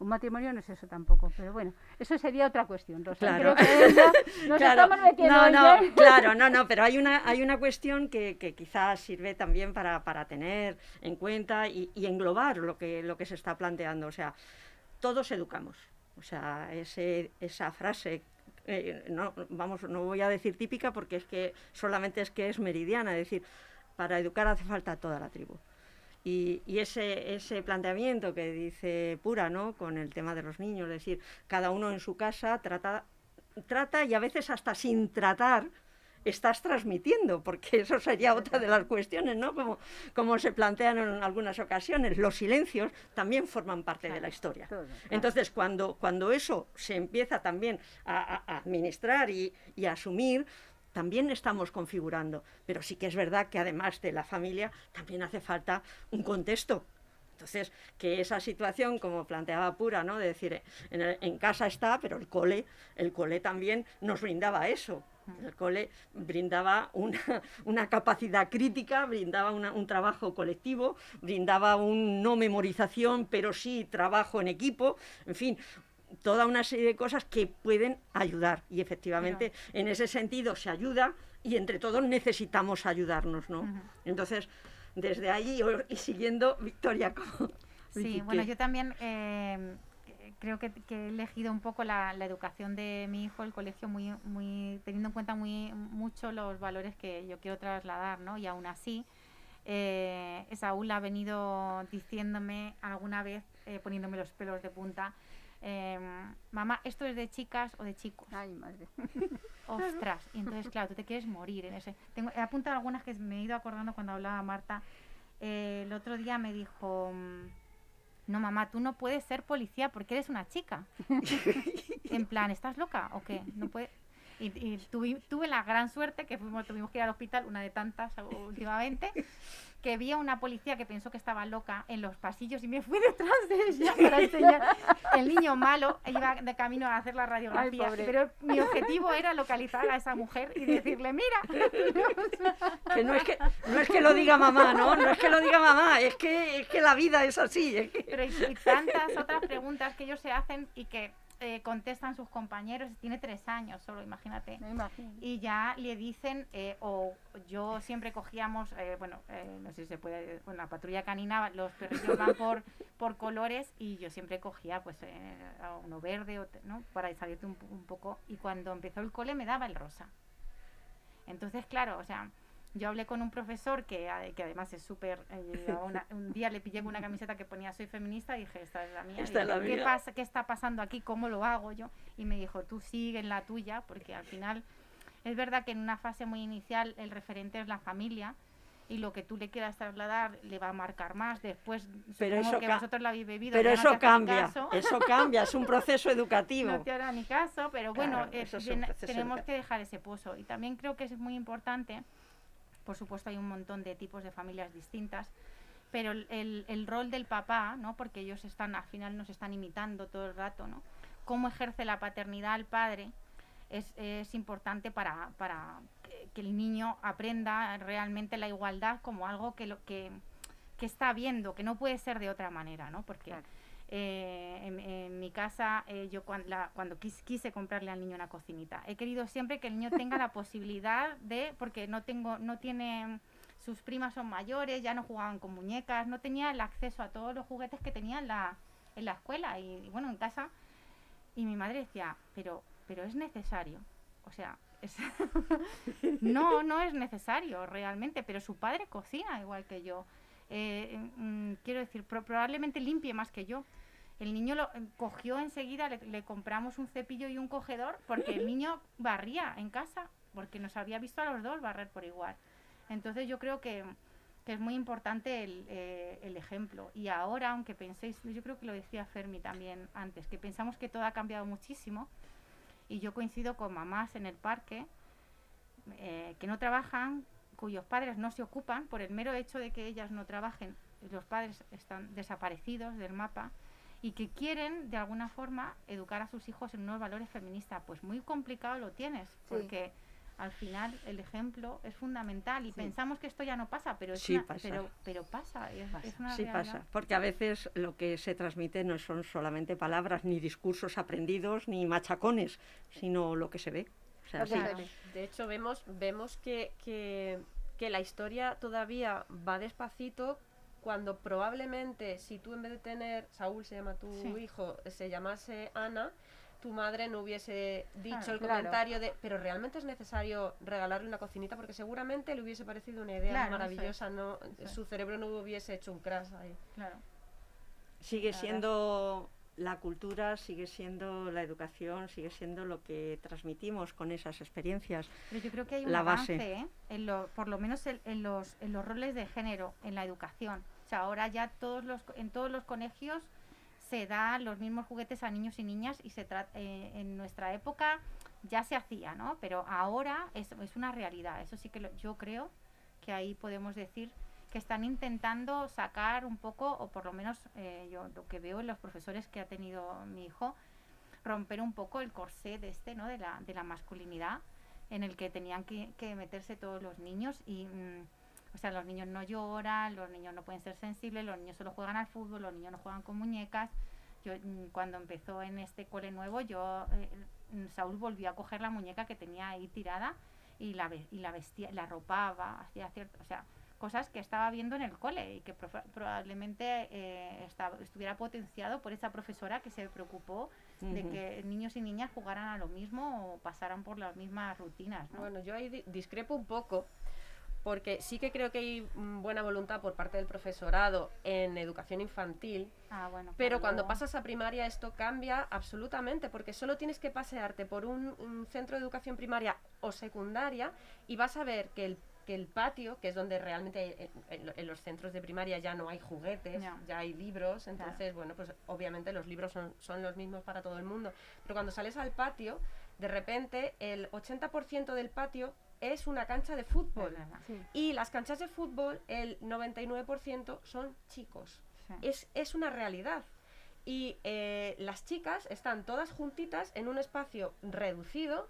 un matrimonio no es eso tampoco, pero bueno, eso sería otra cuestión, Rosa. Claro. Creo que eso nos Claro. estamos metiendo no, no, ya- claro, no, no, pero hay una, hay una cuestión que, que quizás sirve también para, para tener en cuenta y, y englobar lo que, lo que se está planteando. O sea, todos educamos. O sea, ese, esa frase, eh, no, vamos, no voy a decir típica porque es que solamente es que es meridiana, es decir, para educar hace falta toda la tribu. Y, y ese, ese planteamiento que dice Pura, ¿no? Con el tema de los niños, es decir, cada uno en su casa trata, trata y a veces hasta sin tratar estás transmitiendo, porque eso sería otra de las cuestiones, ¿no? Como, como se plantean en algunas ocasiones, los silencios también forman parte de la historia. Todo, claro. Entonces, cuando, cuando eso se empieza también a administrar y, y a asumir, también estamos configurando. Pero sí que es verdad que además de la familia, también hace falta un contexto. Entonces, que esa situación, como planteaba Pura, ¿no? De decir, en, casa está, pero el cole, el cole también nos brindaba eso. El cole brindaba una, capacidad crítica, brindaba un trabajo colectivo, brindaba un no memorización, pero sí trabajo en equipo, en fin, toda una serie de cosas que pueden ayudar. Y efectivamente, en ese sentido se ayuda y entre todos necesitamos ayudarnos, ¿no? Entonces, desde ahí y siguiendo, Victoria. Sí, bueno, yo también eh, creo que, que he elegido un poco la, la educación de mi hijo, el colegio, muy, muy teniendo en cuenta muy mucho los valores que yo quiero trasladar, ¿no? Y aún así, eh, Saúl ha venido diciéndome alguna vez, eh, poniéndome los pelos de punta, eh, mamá, ¿esto es de chicas o de chicos? Ay, madre. Ostras, y entonces, claro, tú te quieres morir en ese. Tengo, he apuntado algunas que me he ido acordando cuando hablaba Marta. Eh, el otro día me dijo, mm, no mamá, tú no puedes ser policía porque eres una chica. en plan, ¿estás loca o qué? No puede... Y, tuve la gran suerte que fuimos, tuvimos que ir al hospital, una de tantas últimamente, que vi a una policía que pensó que estaba loca en los pasillos y me fui detrás de ella para enseñar. El niño malo iba de camino a hacer la radiografía, pero mi objetivo era localizar a esa mujer y decirle, mira, Que no es que, no es que lo diga mamá, ¿no? No es que lo diga mamá, es que, es que la vida es así. es que- Pero y, y tantas otras preguntas que ellos se hacen y que eh, contestan sus compañeros. Tiene tres años solo, imagínate. Me imagino. Y ya le dicen, eh, o yo siempre cogíamos, eh, bueno, eh, no sé si se puede, bueno, la patrulla canina, los perrillos van por, por colores y yo siempre cogía pues eh, uno verde, o ¿no? Para salirte un, un poco. Y cuando empezó el cole me daba el rosa. Entonces, claro, o sea, yo hablé con un profesor que, a- que además es súper... eh, un día le pillé una camiseta que ponía soy feminista y dije, esta es la mía. Esta es la ¿Qué mía". pasa? ¿Qué está pasando aquí? ¿Cómo lo hago yo? Y me dijo, tú sigue en la tuya, porque al final es verdad que en una fase muy inicial el referente es la familia y lo que tú le quieras trasladar le va a marcar más. Después, Pero eso que vosotros lo habéis bebido. Pero no eso hacen cambia, eso cambia, es un proceso educativo. No te hará ni caso, pero bueno, Claro, eh, tenemos educativo. que dejar ese pozo. Y también creo que es muy importante, por supuesto hay un montón de tipos de familias distintas, pero el, el- rol del papá, ¿no? porque ellos están, al final nos están imitando todo el rato, ¿no? cómo ejerce la paternidad el padre es, es importante para, para que, el niño aprenda realmente la igualdad como algo que, lo, que, que está viendo, que no puede ser de otra manera, ¿no? Porque. Eh, en, en mi casa, eh, yo cuan- la- cuando quis- quise comprarle al niño una cocinita, he querido siempre que el niño tenga la posibilidad de, porque no tengo, no tiene, sus primas son mayores, ya no jugaban con muñecas, no tenía el acceso a todos los juguetes que tenía en la, en la escuela y, y bueno, en casa. Y mi madre decía, pero, pero es necesario. O sea, es- no, no es necesario realmente, pero su padre cocina igual que yo. Eh, mm, quiero decir, pro- probablemente limpie más que yo. El niño lo cogió enseguida, le, le compramos un cepillo y un cogedor porque el niño barría en casa, porque nos había visto a los dos barrer por igual. Entonces yo creo que, que es muy importante el, eh, el ejemplo. Y ahora, aunque penséis, yo creo que lo decía Fermi también antes, que pensamos que todo ha cambiado muchísimo, y yo coincido con mamás en el parque eh, que no trabajan, cuyos padres no se ocupan, por el mero hecho de que ellas no trabajen, los padres están desaparecidos del mapa y que quieren de alguna forma educar a sus hijos en unos valores feministas. Pues muy complicado lo tienes, porque al final el ejemplo es fundamental y pensamos que esto ya no pasa, pero es Sí una- pasa. pero pero pasa, es, es una Sí realidad. pasa, porque a veces lo que se transmite no son solamente palabras, ni discursos aprendidos, ni machacones, sino lo que se ve. O sea, sí. De hecho, vemos, vemos que, que- que la historia todavía va despacito cuando probablemente si tú en vez de tener, Saúl se llama tu Sí. hijo, se llamase Ana, tu madre no hubiese dicho Claro, el claro. comentario de, pero realmente es necesario regalarle una cocinita porque seguramente le hubiese parecido una idea Claro, maravillosa, no, su cerebro no hubiese hecho un crash ahí. Claro. Sigue siendo la cultura, sigue siendo la educación, sigue siendo lo que transmitimos con esas experiencias. Pero yo creo que hay un La avance, base. ¿eh? en lo- por lo menos en, en los, en los roles de género, en la educación. O sea, ahora ya todos los, en todos los colegios se dan los mismos juguetes a niños y niñas y se trata en nuestra época ya se hacía, ¿no? Pero ahora es, es una realidad. Eso sí que lo- yo creo que ahí podemos decir que están intentando sacar un poco, o por lo menos eh, yo lo que veo en los profesores que ha tenido mi hijo, romper un poco el corsé de este, ¿no? De la, de la masculinidad en el que tenían que, que meterse todos los niños y mm, o sea los niños no lloran los niños no pueden ser sensibles los niños solo juegan al fútbol los niños no juegan con muñecas yo mm, cuando empezó en este cole nuevo yo eh, mm, Saúl volvió a coger la muñeca que tenía ahí tirada y la y la vestía la arropaba hacía cierto o sea cosas que estaba viendo en el cole y que probablemente eh, estaba- estuviera potenciado por esa profesora que se preocupó de que niños y niñas jugaran a lo mismo o pasaran por las mismas rutinas, ¿no? Bueno, yo ahí di- discrepo un poco, porque sí que creo que hay mm, buena voluntad por parte del profesorado en educación infantil, Ah, bueno, pero cuando pasas a primaria esto cambia absolutamente, porque solo tienes que pasearte por un, un centro de educación primaria o secundaria y vas a ver que el que el patio, que es donde realmente hay- en, en- los centros de primaria ya no hay juguetes, Ya. ya hay libros, entonces, bueno, pues obviamente los libros son, son los mismos para todo el mundo. Pero cuando sales al patio, de repente el 80% del patio es una cancha de fútbol. Y las canchas de fútbol, el 99% son chicos. sí. Es, es una realidad. Y eh, las chicas están todas juntitas en un espacio reducido,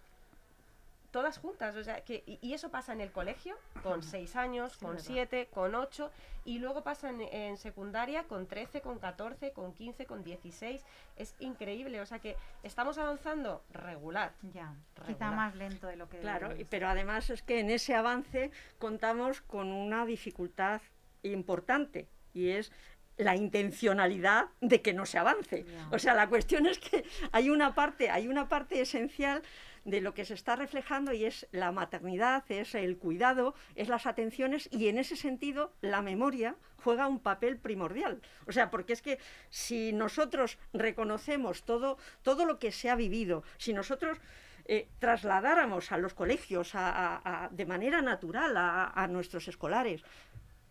todas juntas. O sea, que, y, y eso pasa en el colegio con 6 años, Sí, con. 7, con 8, y luego pasa en, en secundaria con 13, con 14, con 15, con 16. Es increíble. O sea que estamos avanzando regular. Ya, quizá regular. más lento de lo que Claro, y- pero además es que en ese avance contamos con una dificultad importante y es la intencionalidad de que no se avance. O sea, la cuestión es que hay una parte, hay una parte esencial de lo que se está reflejando y es la maternidad, es el cuidado, es las atenciones y en ese sentido la memoria juega un papel primordial. O sea, porque es que si nosotros reconocemos todo, todo lo que se ha vivido, si nosotros eh, trasladáramos a los colegios a- de manera natural a nuestros escolares,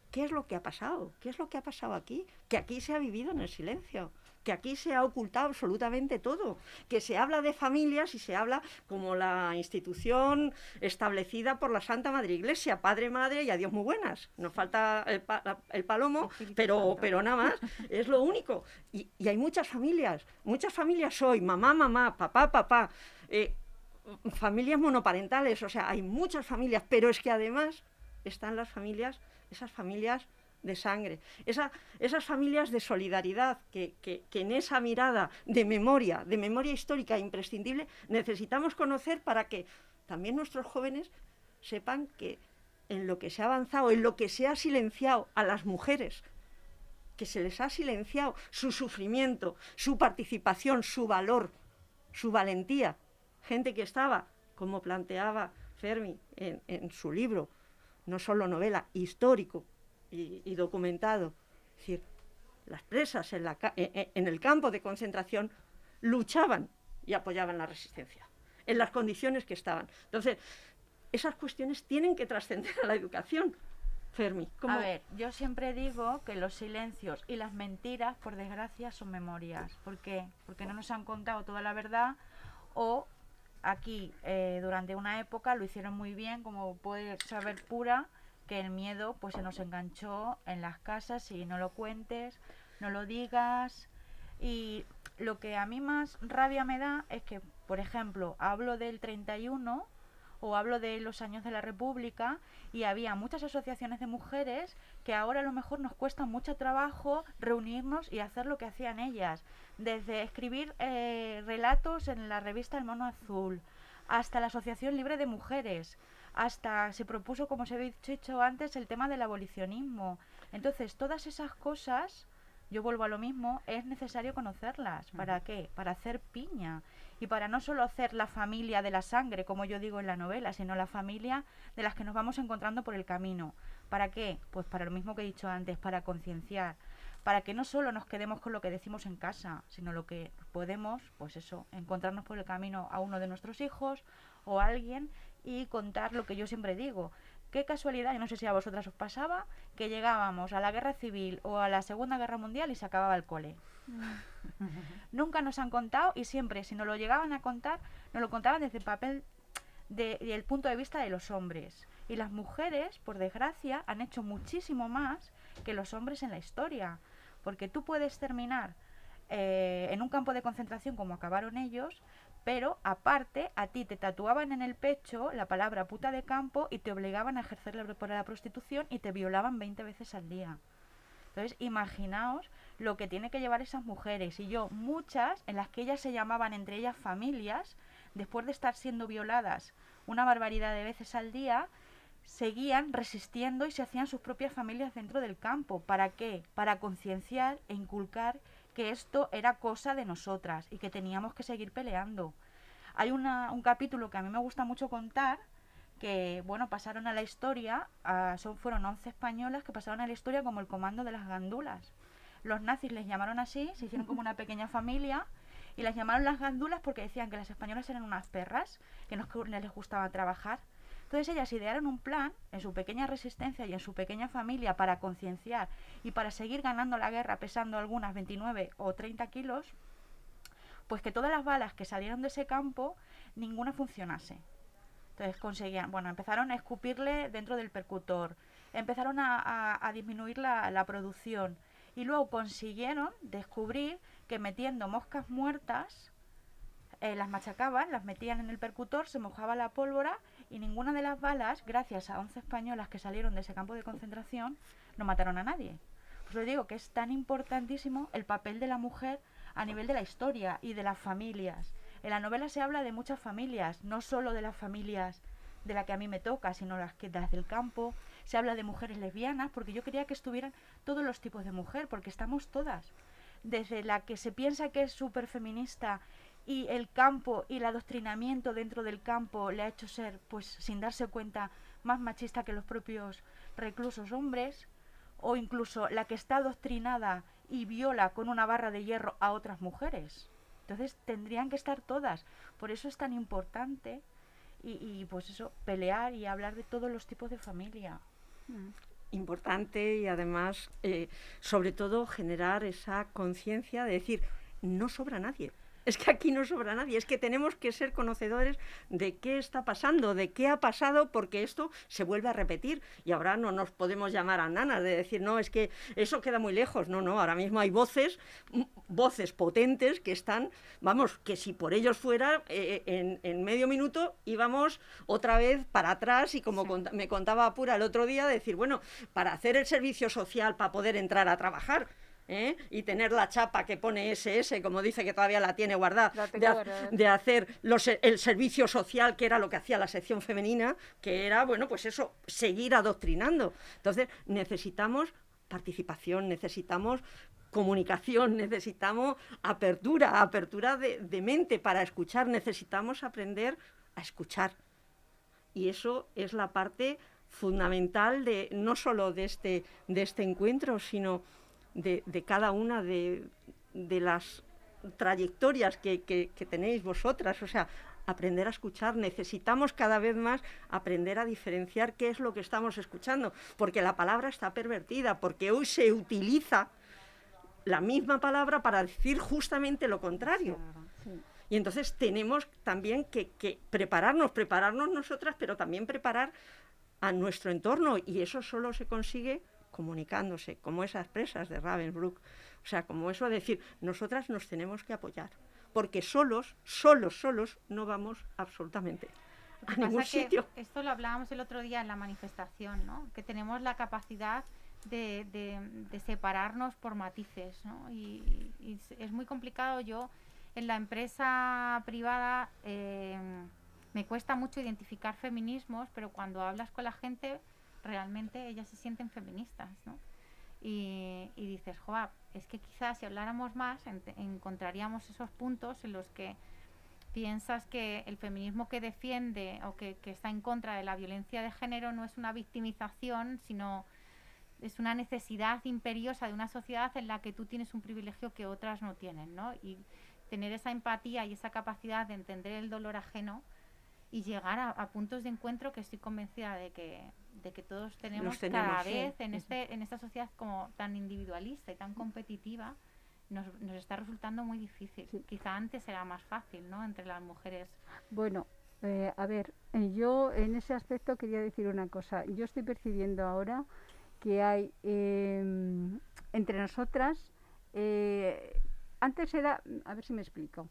¿qué es lo que ha pasado? ¿Qué es lo que ha pasado aquí? Que aquí se ha vivido en el silencio, que aquí se ha ocultado absolutamente todo, que se habla de familias y se habla como la institución establecida por la Santa Madre Iglesia, Padre, Madre y a Dios muy buenas. Nos falta el, pa- la- el palomo, pero, Santo. pero nada más, es lo único. Y, y hay muchas familias, muchas familias hoy, mamá, mamá, papá, papá, eh, familias monoparentales, o sea, hay muchas familias, pero es que además están las familias, esas familias de sangre, esa- esas familias de solidaridad que en esa mirada de memoria, de memoria histórica imprescindible, necesitamos conocer para que también nuestros jóvenes sepan que en lo que se ha avanzado, en lo que se ha silenciado a las mujeres, que se les ha silenciado su sufrimiento, su participación, su valor, su valentía. Gente que estaba, como planteaba Fermi en, en su libro, no solo novela, histórico y, y documentado. Es decir, las presas en, la e- e- en el campo de concentración luchaban y apoyaban la resistencia, en las condiciones que estaban. Entonces, esas cuestiones tienen que trascender a la educación. Fermi, ¿cómo? A ver, yo siempre digo que los silencios y las mentiras, por desgracia, son memorias. ¿Por qué? Porque no nos han contado toda la verdad o aquí eh, durante una época lo hicieron muy bien, como puede saber pura, el miedo pues se nos enganchó en las casas y no lo cuentes, no lo digas. Y lo que a mí más rabia me da es que, por ejemplo, hablo del 31 o hablo de los años de la República y había muchas asociaciones de mujeres que ahora a lo mejor nos cuesta mucho trabajo reunirnos y hacer lo que hacían ellas, desde escribir eh, relatos en la revista El Mono Azul, hasta la Asociación Libre de Mujeres, hasta se propuso, como os he dicho antes, el tema del abolicionismo. Entonces, todas esas cosas, yo vuelvo a lo mismo, es necesario conocerlas. ¿Para qué? Para hacer piña. Y para no solo hacer la familia de la sangre, como yo digo en la novela, sino la familia de las que nos vamos encontrando por el camino. ¿Para qué? Pues para lo mismo que he dicho antes, para concienciar. Para que no solo nos quedemos con lo que decimos en casa, sino lo que podemos, pues eso, encontrarnos por el camino a uno de nuestros hijos o a alguien y contar lo que yo siempre digo. Qué casualidad, y no sé si a vosotras os pasaba, que llegábamos a la guerra civil o a la Segunda Guerra Mundial y se acababa el cole. Nunca nos han contado y siempre, si nos lo llegaban a contar, nos lo contaban desde el papel de- y el punto de vista de los hombres. Y las mujeres, por desgracia, han hecho muchísimo más que los hombres en la historia. Porque tú puedes terminar eh, en un campo de concentración como acabaron ellos, pero aparte a ti te tatuaban en el pecho la palabra puta de campo y te obligaban a ejercer la, la prostitución y te violaban 20 veces al día. Entonces, imaginaos lo que tiene que llevar esas mujeres. Y yo, muchas, en las que ellas se llamaban entre ellas familias, después de estar siendo violadas una barbaridad de veces al día, seguían resistiendo y se hacían sus propias familias dentro del campo. ¿Para qué? Para concienciar e inculcar que esto era cosa de nosotras y que teníamos que seguir peleando. Hay una- un capítulo que a mí me gusta mucho contar, que bueno, pasaron a la historia, a- son, fueron 11 españolas que pasaron a la historia como el comando de las gandulas. Los nazis les llamaron así, se hicieron como una pequeña familia y las llamaron las gandulas porque decían que las españolas eran unas perras, que no les gustaba trabajar. Entonces ellas idearon un plan en su pequeña resistencia y en su pequeña familia para concienciar y para seguir ganando la guerra pesando algunas 29 o 30 kilos, pues que todas las balas que salieron de ese campo, ninguna funcionase. Entonces conseguían, bueno, empezaron a escupirle dentro del percutor, empezaron a, disminuir la, la producción y luego consiguieron descubrir que metiendo moscas muertas eh, las machacaban, las metían en el percutor, se mojaba la pólvora y ninguna de las balas, gracias a 11 españolas que salieron de ese campo de concentración, no mataron a nadie. Pues os digo que es tan importantísimo el papel de la mujer a nivel de la historia y de las familias. En la novela se habla de muchas familias, no solo de las familias de la que a mí me toca, sino las que las del campo. Se habla de mujeres lesbianas, porque yo quería que estuvieran todos los tipos de mujer, porque estamos todas. Desde la que se piensa que es súper feminista y el campo y el adoctrinamiento dentro del campo le ha hecho ser, pues sin darse cuenta, más machista que los propios reclusos hombres, o incluso la que está adoctrinada y viola con una barra de hierro a otras mujeres. Entonces tendrían que estar todas. Por eso es tan importante y, y, pues eso, pelear y hablar de todos los tipos de familia. Importante y además, eh, sobre todo, generar esa conciencia de decir, no sobra nadie. Es que aquí no sobra nadie, es que tenemos que ser conocedores de qué está pasando, de qué ha pasado, porque esto se vuelve a repetir. Y ahora no nos podemos llamar a nanas de decir, no, es que eso queda muy lejos. No, no, ahora mismo hay voces, voces potentes que están, vamos, que si por ellos fuera, eh, en, en medio minuto íbamos otra vez para atrás y como cont- me contaba Pura el otro día, decir, bueno, para hacer el servicio social, para poder entrar a trabajar, ¿eh? y tener la chapa que pone SS, como dice que todavía la tiene guardada, de, ha- guardada. de hacer los, el servicio social, que era lo que hacía la sección femenina, que era, bueno, pues eso, seguir adoctrinando. Entonces, necesitamos participación, necesitamos comunicación, necesitamos apertura, apertura de, de mente para escuchar, necesitamos aprender a escuchar. Y eso es la parte fundamental de no solo de este, de este encuentro, sino de, de cada una de, de las trayectorias que, que- que tenéis vosotras, o sea, aprender a escuchar. Necesitamos cada vez más aprender a diferenciar qué es lo que estamos escuchando, porque la palabra está pervertida, porque hoy se utiliza la misma palabra para decir justamente lo contrario. Y entonces tenemos también que, que prepararnos, prepararnos nosotras, pero también preparar a nuestro entorno. Y eso solo se consigue comunicándose, como esas presas de Ravensbrück. O sea, como eso de decir, nosotras nos tenemos que apoyar. Porque solos, solos, solos, no vamos absolutamente a ningún sitio. esto lo hablábamos el otro día en la manifestación, ¿no? Que tenemos la capacidad de, de- de separarnos por matices, ¿no? Y, es muy complicado. Yo en la empresa privada eh, me cuesta mucho identificar feminismos, pero cuando hablas con la gente, realmente ellas se sienten feministas, ¿no? Y, y dices, Joab, es que quizás si habláramos más encontraríamos esos puntos en los que piensas que el feminismo que defiende o que, está en contra de la violencia de género no es una victimización, sino es una necesidad imperiosa de una sociedad en la que tú tienes un privilegio que otras no tienen, ¿no? Y tener esa empatía y esa capacidad de entender el dolor ajeno y llegar a puntos de encuentro que estoy convencida de que, de que todos tenemos, tenemos, cada sí, vez en, este, en esta sociedad como tan individualista y tan competitiva, nos, nos está resultando muy difícil. Sí. Quizá antes era más fácil, ¿no? Entre las mujeres. Bueno, eh, a ver, eh, yo en ese aspecto quería decir una cosa. Yo estoy percibiendo ahora que hay em, entre nosotras, eh, antes era, a ver si me explico,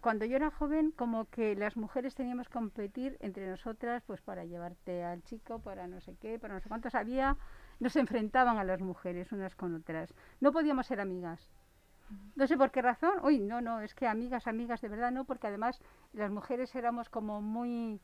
cuando yo era joven como que las mujeres teníamos que competir entre nosotras pues para llevarte al chico, para no sé qué, para no sé cuántos, había, nos enfrentaban a las mujeres unas con otras, no podíamos ser amigas. No sé por qué razón. Uy, no, no, es que amigas, amigas, de verdad no, porque además las mujeres éramos como muy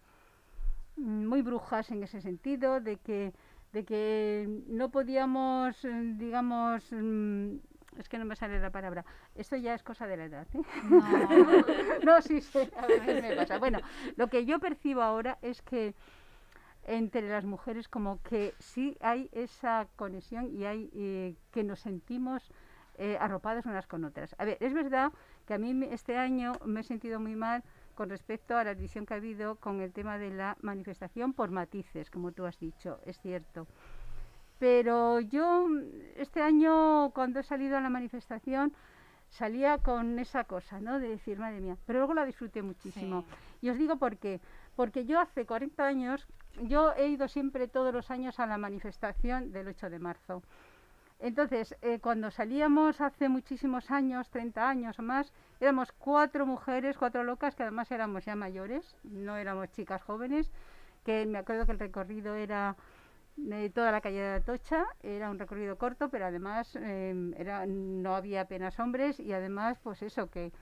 muy brujas en ese sentido, de que de que no podíamos, eh, digamos, mm, es que no me sale la palabra. Esto ya es cosa de la edad. ¿eh? No, no, sí, sí, a veces me pasa. Bueno, lo que yo percibo ahora es que entre las mujeres como que sí hay esa conexión y hay eh, que nos sentimos eh, arropadas unas con otras. A ver, es verdad que a mí me- este año me he sentido muy mal con respecto a la división que ha habido con el tema de la manifestación por matices, como tú has dicho, es cierto. Pero yo mm, este año cuando he salido a la manifestación salía con esa cosa, ¿no? De decir, madre mía, pero luego la disfruté muchísimo. Y os digo por qué. Porque yo hace 40 años, yo he ido siempre todos los años a la manifestación del 8 de marzo. Entonces, eh, cuando salíamos hace muchísimos años, 30 años o más, éramos cuatro mujeres, cuatro locas, que además éramos ya mayores, no éramos chicas jóvenes, que me acuerdo que el recorrido era de toda la calle de Atocha, era un recorrido corto, pero además eh, era, no había apenas hombres y además, pues eso, que,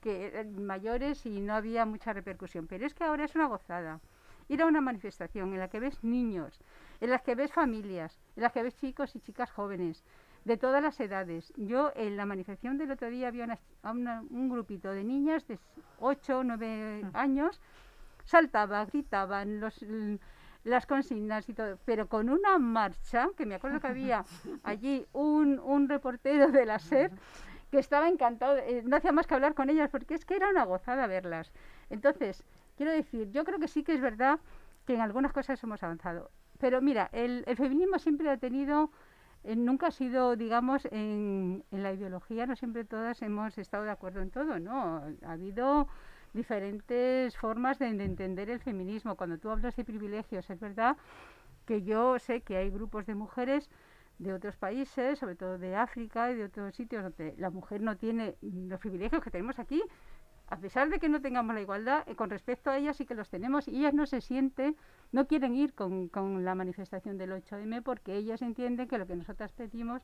que eran mayores y no había mucha repercusión. Pero es que ahora es una gozada. Ir a una manifestación en la que ves niños, en la que ves familias, en la que ves chicos y chicas jóvenes, de todas las edades. Yo en la manifestación del otro día había una- a una- un grupito de niñas de 8 o 9 años, saltaban, gritaban, los, las consignas y todo, pero con una marcha, que me acuerdo que había allí un, un reportero de la SER que estaba encantado, eh, no hacía más que hablar con ellas, porque es que era una gozada verlas. Entonces, quiero decir, yo creo que sí que es verdad que en algunas cosas hemos avanzado. Pero mira, el, el feminismo siempre ha tenido, eh, nunca ha sido, digamos, en, en la ideología, no siempre todas hemos estado de acuerdo en todo, ¿no? Ha habido diferentes formas de, de entender el feminismo. Cuando tú hablas de privilegios, es verdad que yo sé que hay grupos de mujeres de otros países, sobre todo de África y de otros sitios donde la mujer no tiene los privilegios que tenemos aquí, a pesar de que no tengamos la igualdad, eh, con respecto a ellas sí que los tenemos y ellas no se sienten, no quieren ir con, con la manifestación del 8M porque ellas entienden que lo que nosotras pedimos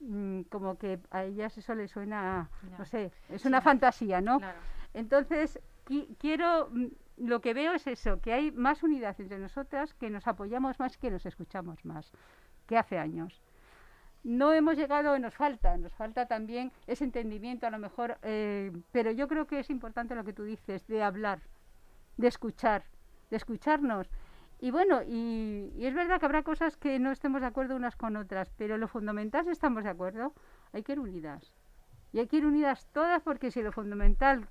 mm, como que a ellas eso les suena, no sé, es una fantasía, ¿no? Claro. Entonces, qui- quiero, mm, lo que veo es eso, que hay más unidad entre nosotras, que nos apoyamos más, que nos escuchamos más, que hace años. No hemos llegado, nos falta, nos falta también ese entendimiento a lo mejor, eh, pero yo creo que es importante lo que tú dices, de hablar, de escuchar, de escucharnos Y bueno, y, y es verdad que habrá cosas que no estemos de acuerdo unas con otras, pero lo fundamental, si estamos de acuerdo, hay que ir unidas. Y hay que ir unidas todas porque si lo fundamental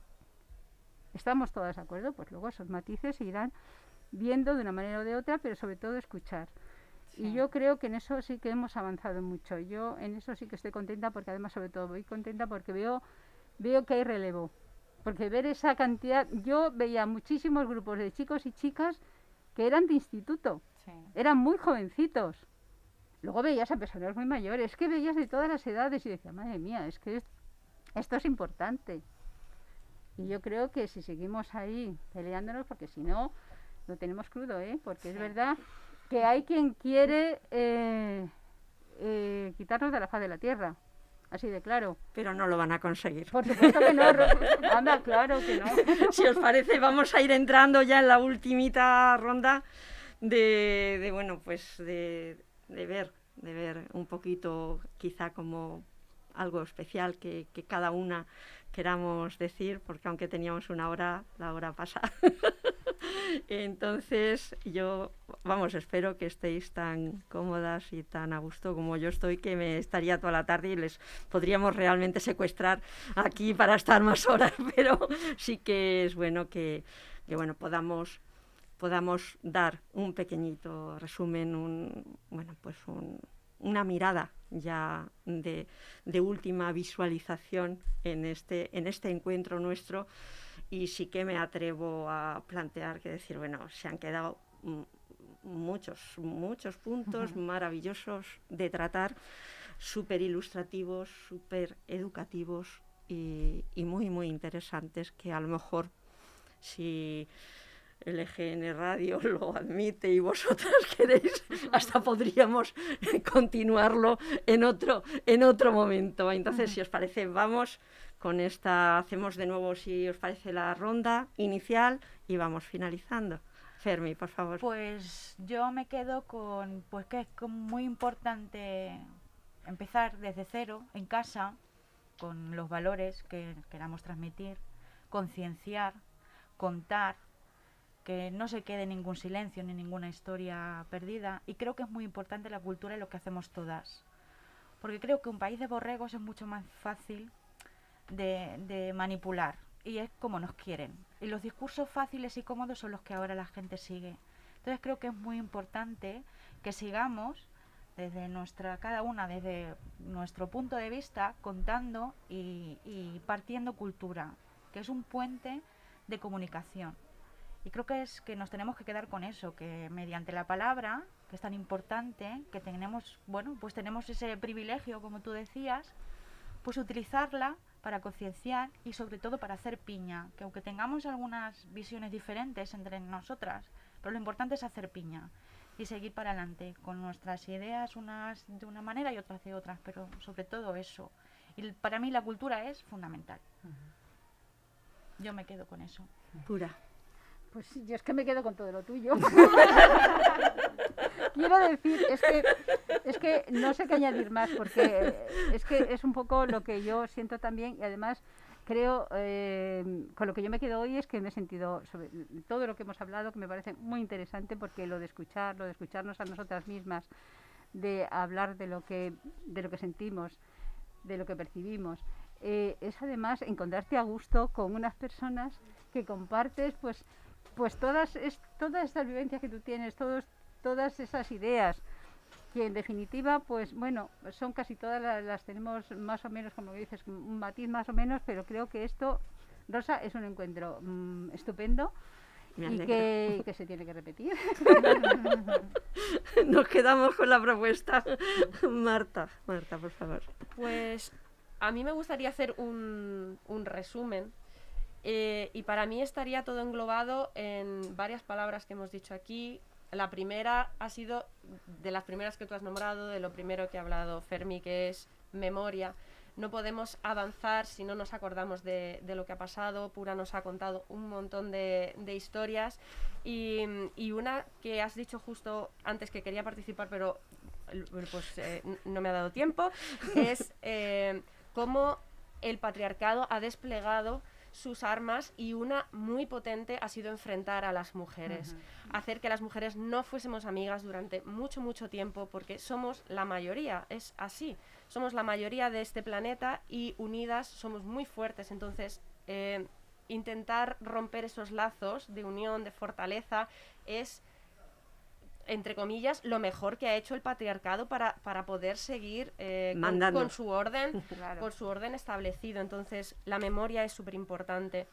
estamos todas de acuerdo, pues luego esos matices se irán viendo de una manera o de otra, pero sobre todo escuchar. Y yo creo que en eso sí que hemos avanzado mucho. Yo en eso sí que estoy contenta porque además sobre todo voy contenta porque veo veo que hay relevo. Porque ver esa cantidad, yo veía muchísimos grupos de chicos y chicas que eran de instituto, Sí. eran muy jovencitos. Luego veías a personas muy mayores, que veías de todas las edades y decía, madre mía, es que es- esto es importante. Y yo creo que si seguimos ahí peleándonos, porque si no, lo tenemos crudo, ¿eh? Porque es verdad que hay quien quiere eh, eh, quitarnos de la faz de la tierra. Así de claro. Pero no lo van a conseguir. Por supuesto que no. Anda, claro que no. si os parece, vamos a ir entrando ya en la ultimita ronda de, de, bueno, pues de, de ver, de ver un poquito quizá como algo especial que, que cada una queramos decir, porque aunque teníamos una hora, la hora pasa. Entonces, yo, vamos, espero que estéis tan cómodas y tan a gusto como yo estoy, que me estaría toda la tarde y les podríamos realmente secuestrar aquí para estar más horas, pero sí que es bueno que, que bueno, podamos podamos dar un pequeñito resumen, un, bueno, pues un, una mirada ya de, de, última visualización en este, en este encuentro nuestro y sí que me atrevo a plantear que decir, bueno, se han quedado muchos, muchos puntos uh -huh. maravillosos de tratar, súper ilustrativos, súper educativos y, y, muy, muy interesantes que a lo mejor si el EGN Radio lo admite y vosotras queréis, hasta podríamos continuarlo en otro, en otro momento. Entonces, si os parece, vamos con esta, hacemos de nuevo, si os parece, la ronda inicial y vamos finalizando. Fermi, por favor. Pues yo me quedo con, pues que es muy importante empezar desde cero, en casa, con los valores que queramos transmitir, concienciar, contar, que no se quede ningún silencio ni ninguna historia perdida. Y creo que es muy importante la cultura y lo que hacemos todas. Porque creo que un país de borregos es mucho más fácil de, manipular. Y es como nos quieren. Y los discursos fáciles y cómodos son los que ahora la gente sigue. Entonces creo que es muy importante que sigamos desde nuestra, cada una desde nuestro punto de vista, contando y, y partiendo cultura, que es un puente de comunicación. Y creo que es que nos tenemos que quedar con eso, que mediante la palabra, que es tan importante, que tenemos, bueno, pues tenemos ese privilegio, como tú decías, pues utilizarla para concienciar y sobre todo para hacer piña, que aunque tengamos algunas visiones diferentes entre nosotras, pero lo importante es hacer piña y seguir para adelante con nuestras ideas, unas de una manera y otras de otras, pero sobre todo eso. Y para mí la cultura es fundamental. Yo me quedo con eso. Pura. Pues yo es que me quedo con todo lo tuyo. Quiero decir, es que, es que no sé qué añadir más, porque es que es un poco lo que yo siento también y además creo, eh, con lo que yo me quedo hoy es que me he sentido, sobre todo lo que hemos hablado, que me parece muy interesante porque lo de escuchar, lo de escucharnos a nosotras mismas, de hablar de lo que, de lo que sentimos, de lo que percibimos, eh, es además encontrarte a gusto con unas personas que compartes pues pues todas es, todas estas vivencias que tú tienes, todos, todas esas ideas, que en definitiva, pues bueno, son casi todas las, las, tenemos más o menos, como dices, un matiz más o menos, pero creo que esto, Rosa, es un encuentro mmm, estupendo. Y que, que, se tiene que repetir. Nos quedamos con la propuesta. Marta, Marta, por favor. Pues a mí me gustaría hacer un, un resumen eh, y para mí estaría todo englobado en varias palabras que hemos dicho aquí. La primera ha sido de las primeras que tú has nombrado, de lo primero que ha hablado Fermi, que es memoria. No podemos avanzar si no nos acordamos de, de lo que ha pasado. Pura nos ha contado un montón de, de historias. Y, y, una que has dicho justo antes que quería participar, pero pues, eh, no me ha dado tiempo, es eh, cómo el patriarcado ha desplegado sus armas y una muy potente ha sido enfrentar a las mujeres, hacer que las mujeres no fuésemos amigas durante mucho, mucho tiempo, porque somos la mayoría, es así, somos la mayoría de este planeta y unidas somos muy fuertes, entonces eh, intentar romper esos lazos de unión, de fortaleza, es entre comillas, lo mejor que ha hecho el patriarcado para, para poder seguir eh, con, su orden, Claro. con su orden establecido. Entonces, la memoria es súper importante.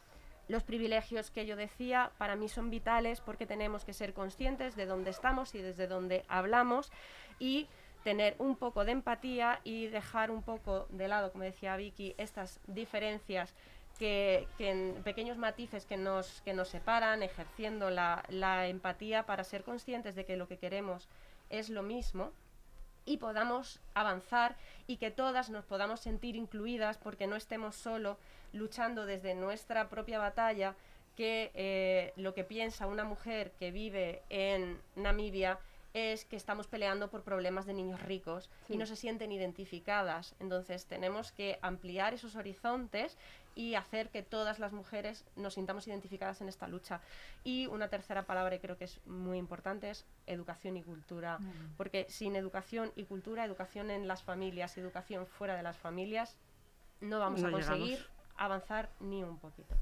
Los privilegios que yo decía para mí son vitales porque tenemos que ser conscientes de dónde estamos y desde dónde hablamos y tener un poco de empatía y dejar un poco de lado, como decía Vicky, estas diferencias que, que en pequeños matices que nos, que nos separan, ejerciendo la, la empatía para ser conscientes de que lo que queremos es lo mismo y podamos avanzar y que todas nos podamos sentir incluidas porque no estemos solo luchando desde nuestra propia batalla que eh, lo que piensa una mujer que vive en Namibia es que estamos peleando por problemas de niños ricos y no se sienten identificadas. Entonces tenemos que ampliar esos horizontes y hacer que todas las mujeres nos sintamos identificadas en esta lucha. Y una tercera palabra que creo que es muy importante es educación y cultura, porque sin educación y cultura, educación en las familias educación fuera de las familias, no vamos No a conseguir llegamos. avanzar ni un poquito.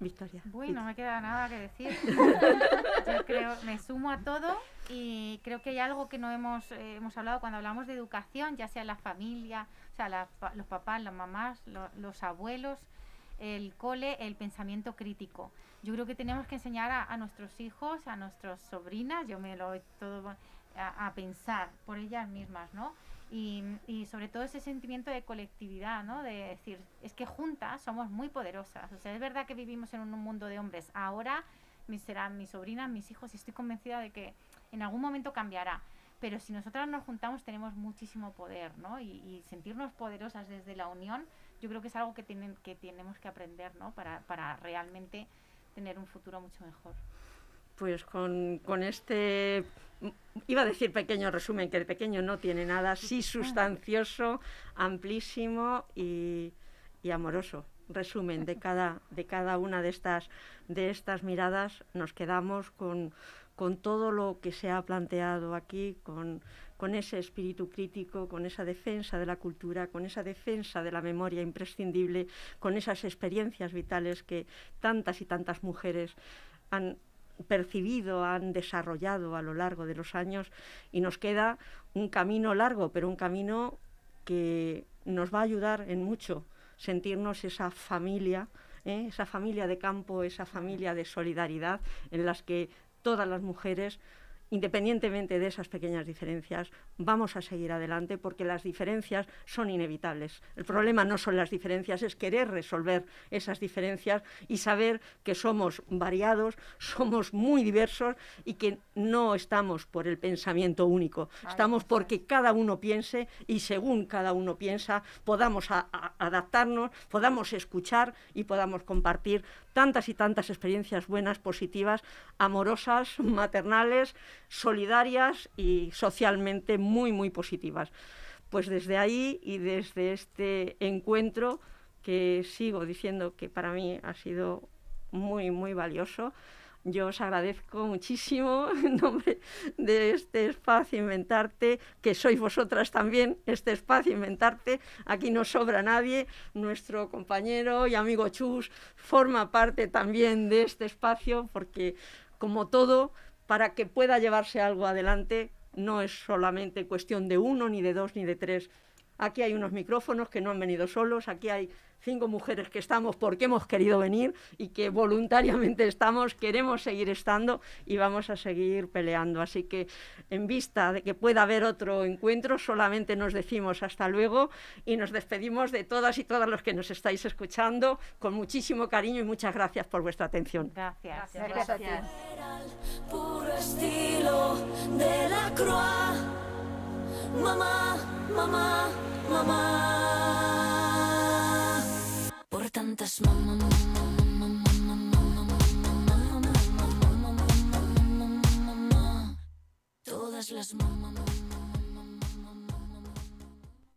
Victoria. Bueno, no me queda nada que decir. Yo creo, me sumo a todo y creo que hay algo que no hemos, eh, hemos hablado cuando hablamos de educación, ya sea la familia, o sea, la los papás, las mamás, lo- los abuelos, el cole, el pensamiento crítico. Yo creo que tenemos que enseñar a, nuestros hijos, a nuestras sobrinas, yo me lo doy todo a, a pensar por ellas mismas, ¿no? Y, y sobre todo ese sentimiento de colectividad, ¿no? De decir, es que juntas somos muy poderosas. O sea, es verdad que vivimos en un mundo de hombres. Ahora mis, serán mis sobrinas, mis hijos, y estoy convencida de que en algún momento cambiará. Pero si nosotras nos juntamos tenemos muchísimo poder, ¿no? Y, y sentirnos poderosas desde la unión, yo creo que es algo que, tienen, que tenemos que aprender, ¿no? Para, para realmente tener un futuro mucho mejor. Pues con, con este, iba a decir pequeño resumen, que el pequeño no tiene nada, sí sustancioso, amplísimo y, y amoroso. Resumen de cada, de cada una de estas, de estas miradas, nos quedamos con, con todo lo que se ha planteado aquí, con, con ese espíritu crítico, con esa defensa de la cultura, con esa defensa de la memoria imprescindible, con esas experiencias vitales que tantas y tantas mujeres han percibido, han desarrollado a lo largo de los años y nos queda un camino largo, pero un camino que nos va a ayudar en mucho sentirnos esa familia, ¿eh? esa familia de campo, esa familia de solidaridad en las que todas las mujeres independientemente de esas pequeñas diferencias, vamos a seguir adelante porque las diferencias son inevitables. El problema no son las diferencias, es querer resolver esas diferencias y saber que somos variados, somos muy diversos y que no estamos por el pensamiento único, estamos porque cada uno piense y según cada uno piensa podamos a- a- adaptarnos, podamos escuchar y podamos compartir tantas y tantas experiencias buenas, positivas, amorosas, maternales, solidarias y socialmente muy, muy positivas. Pues desde ahí y desde este encuentro, que sigo diciendo que para mí ha sido muy, muy valioso, yo os agradezco muchísimo en nombre de este espacio Inventarte, que sois vosotras también, este espacio Inventarte. Aquí no sobra nadie. Nuestro compañero y amigo Chus forma parte también de este espacio, porque como todo, para que pueda llevarse algo adelante, no es solamente cuestión de uno, ni de dos, ni de tres. Aquí hay unos micrófonos que no han venido solos, aquí hay cinco mujeres que estamos porque hemos querido venir y que voluntariamente estamos, queremos seguir estando y vamos a seguir peleando. Así que en vista de que pueda haber otro encuentro, solamente nos decimos hasta luego y nos despedimos de todas y todos los que nos estáis escuchando con muchísimo cariño y muchas gracias por vuestra atención. Gracias. Gracias a ti mamá, mamá, mamá. Por tantas mamá, mamá, mamá. Todas las mamá.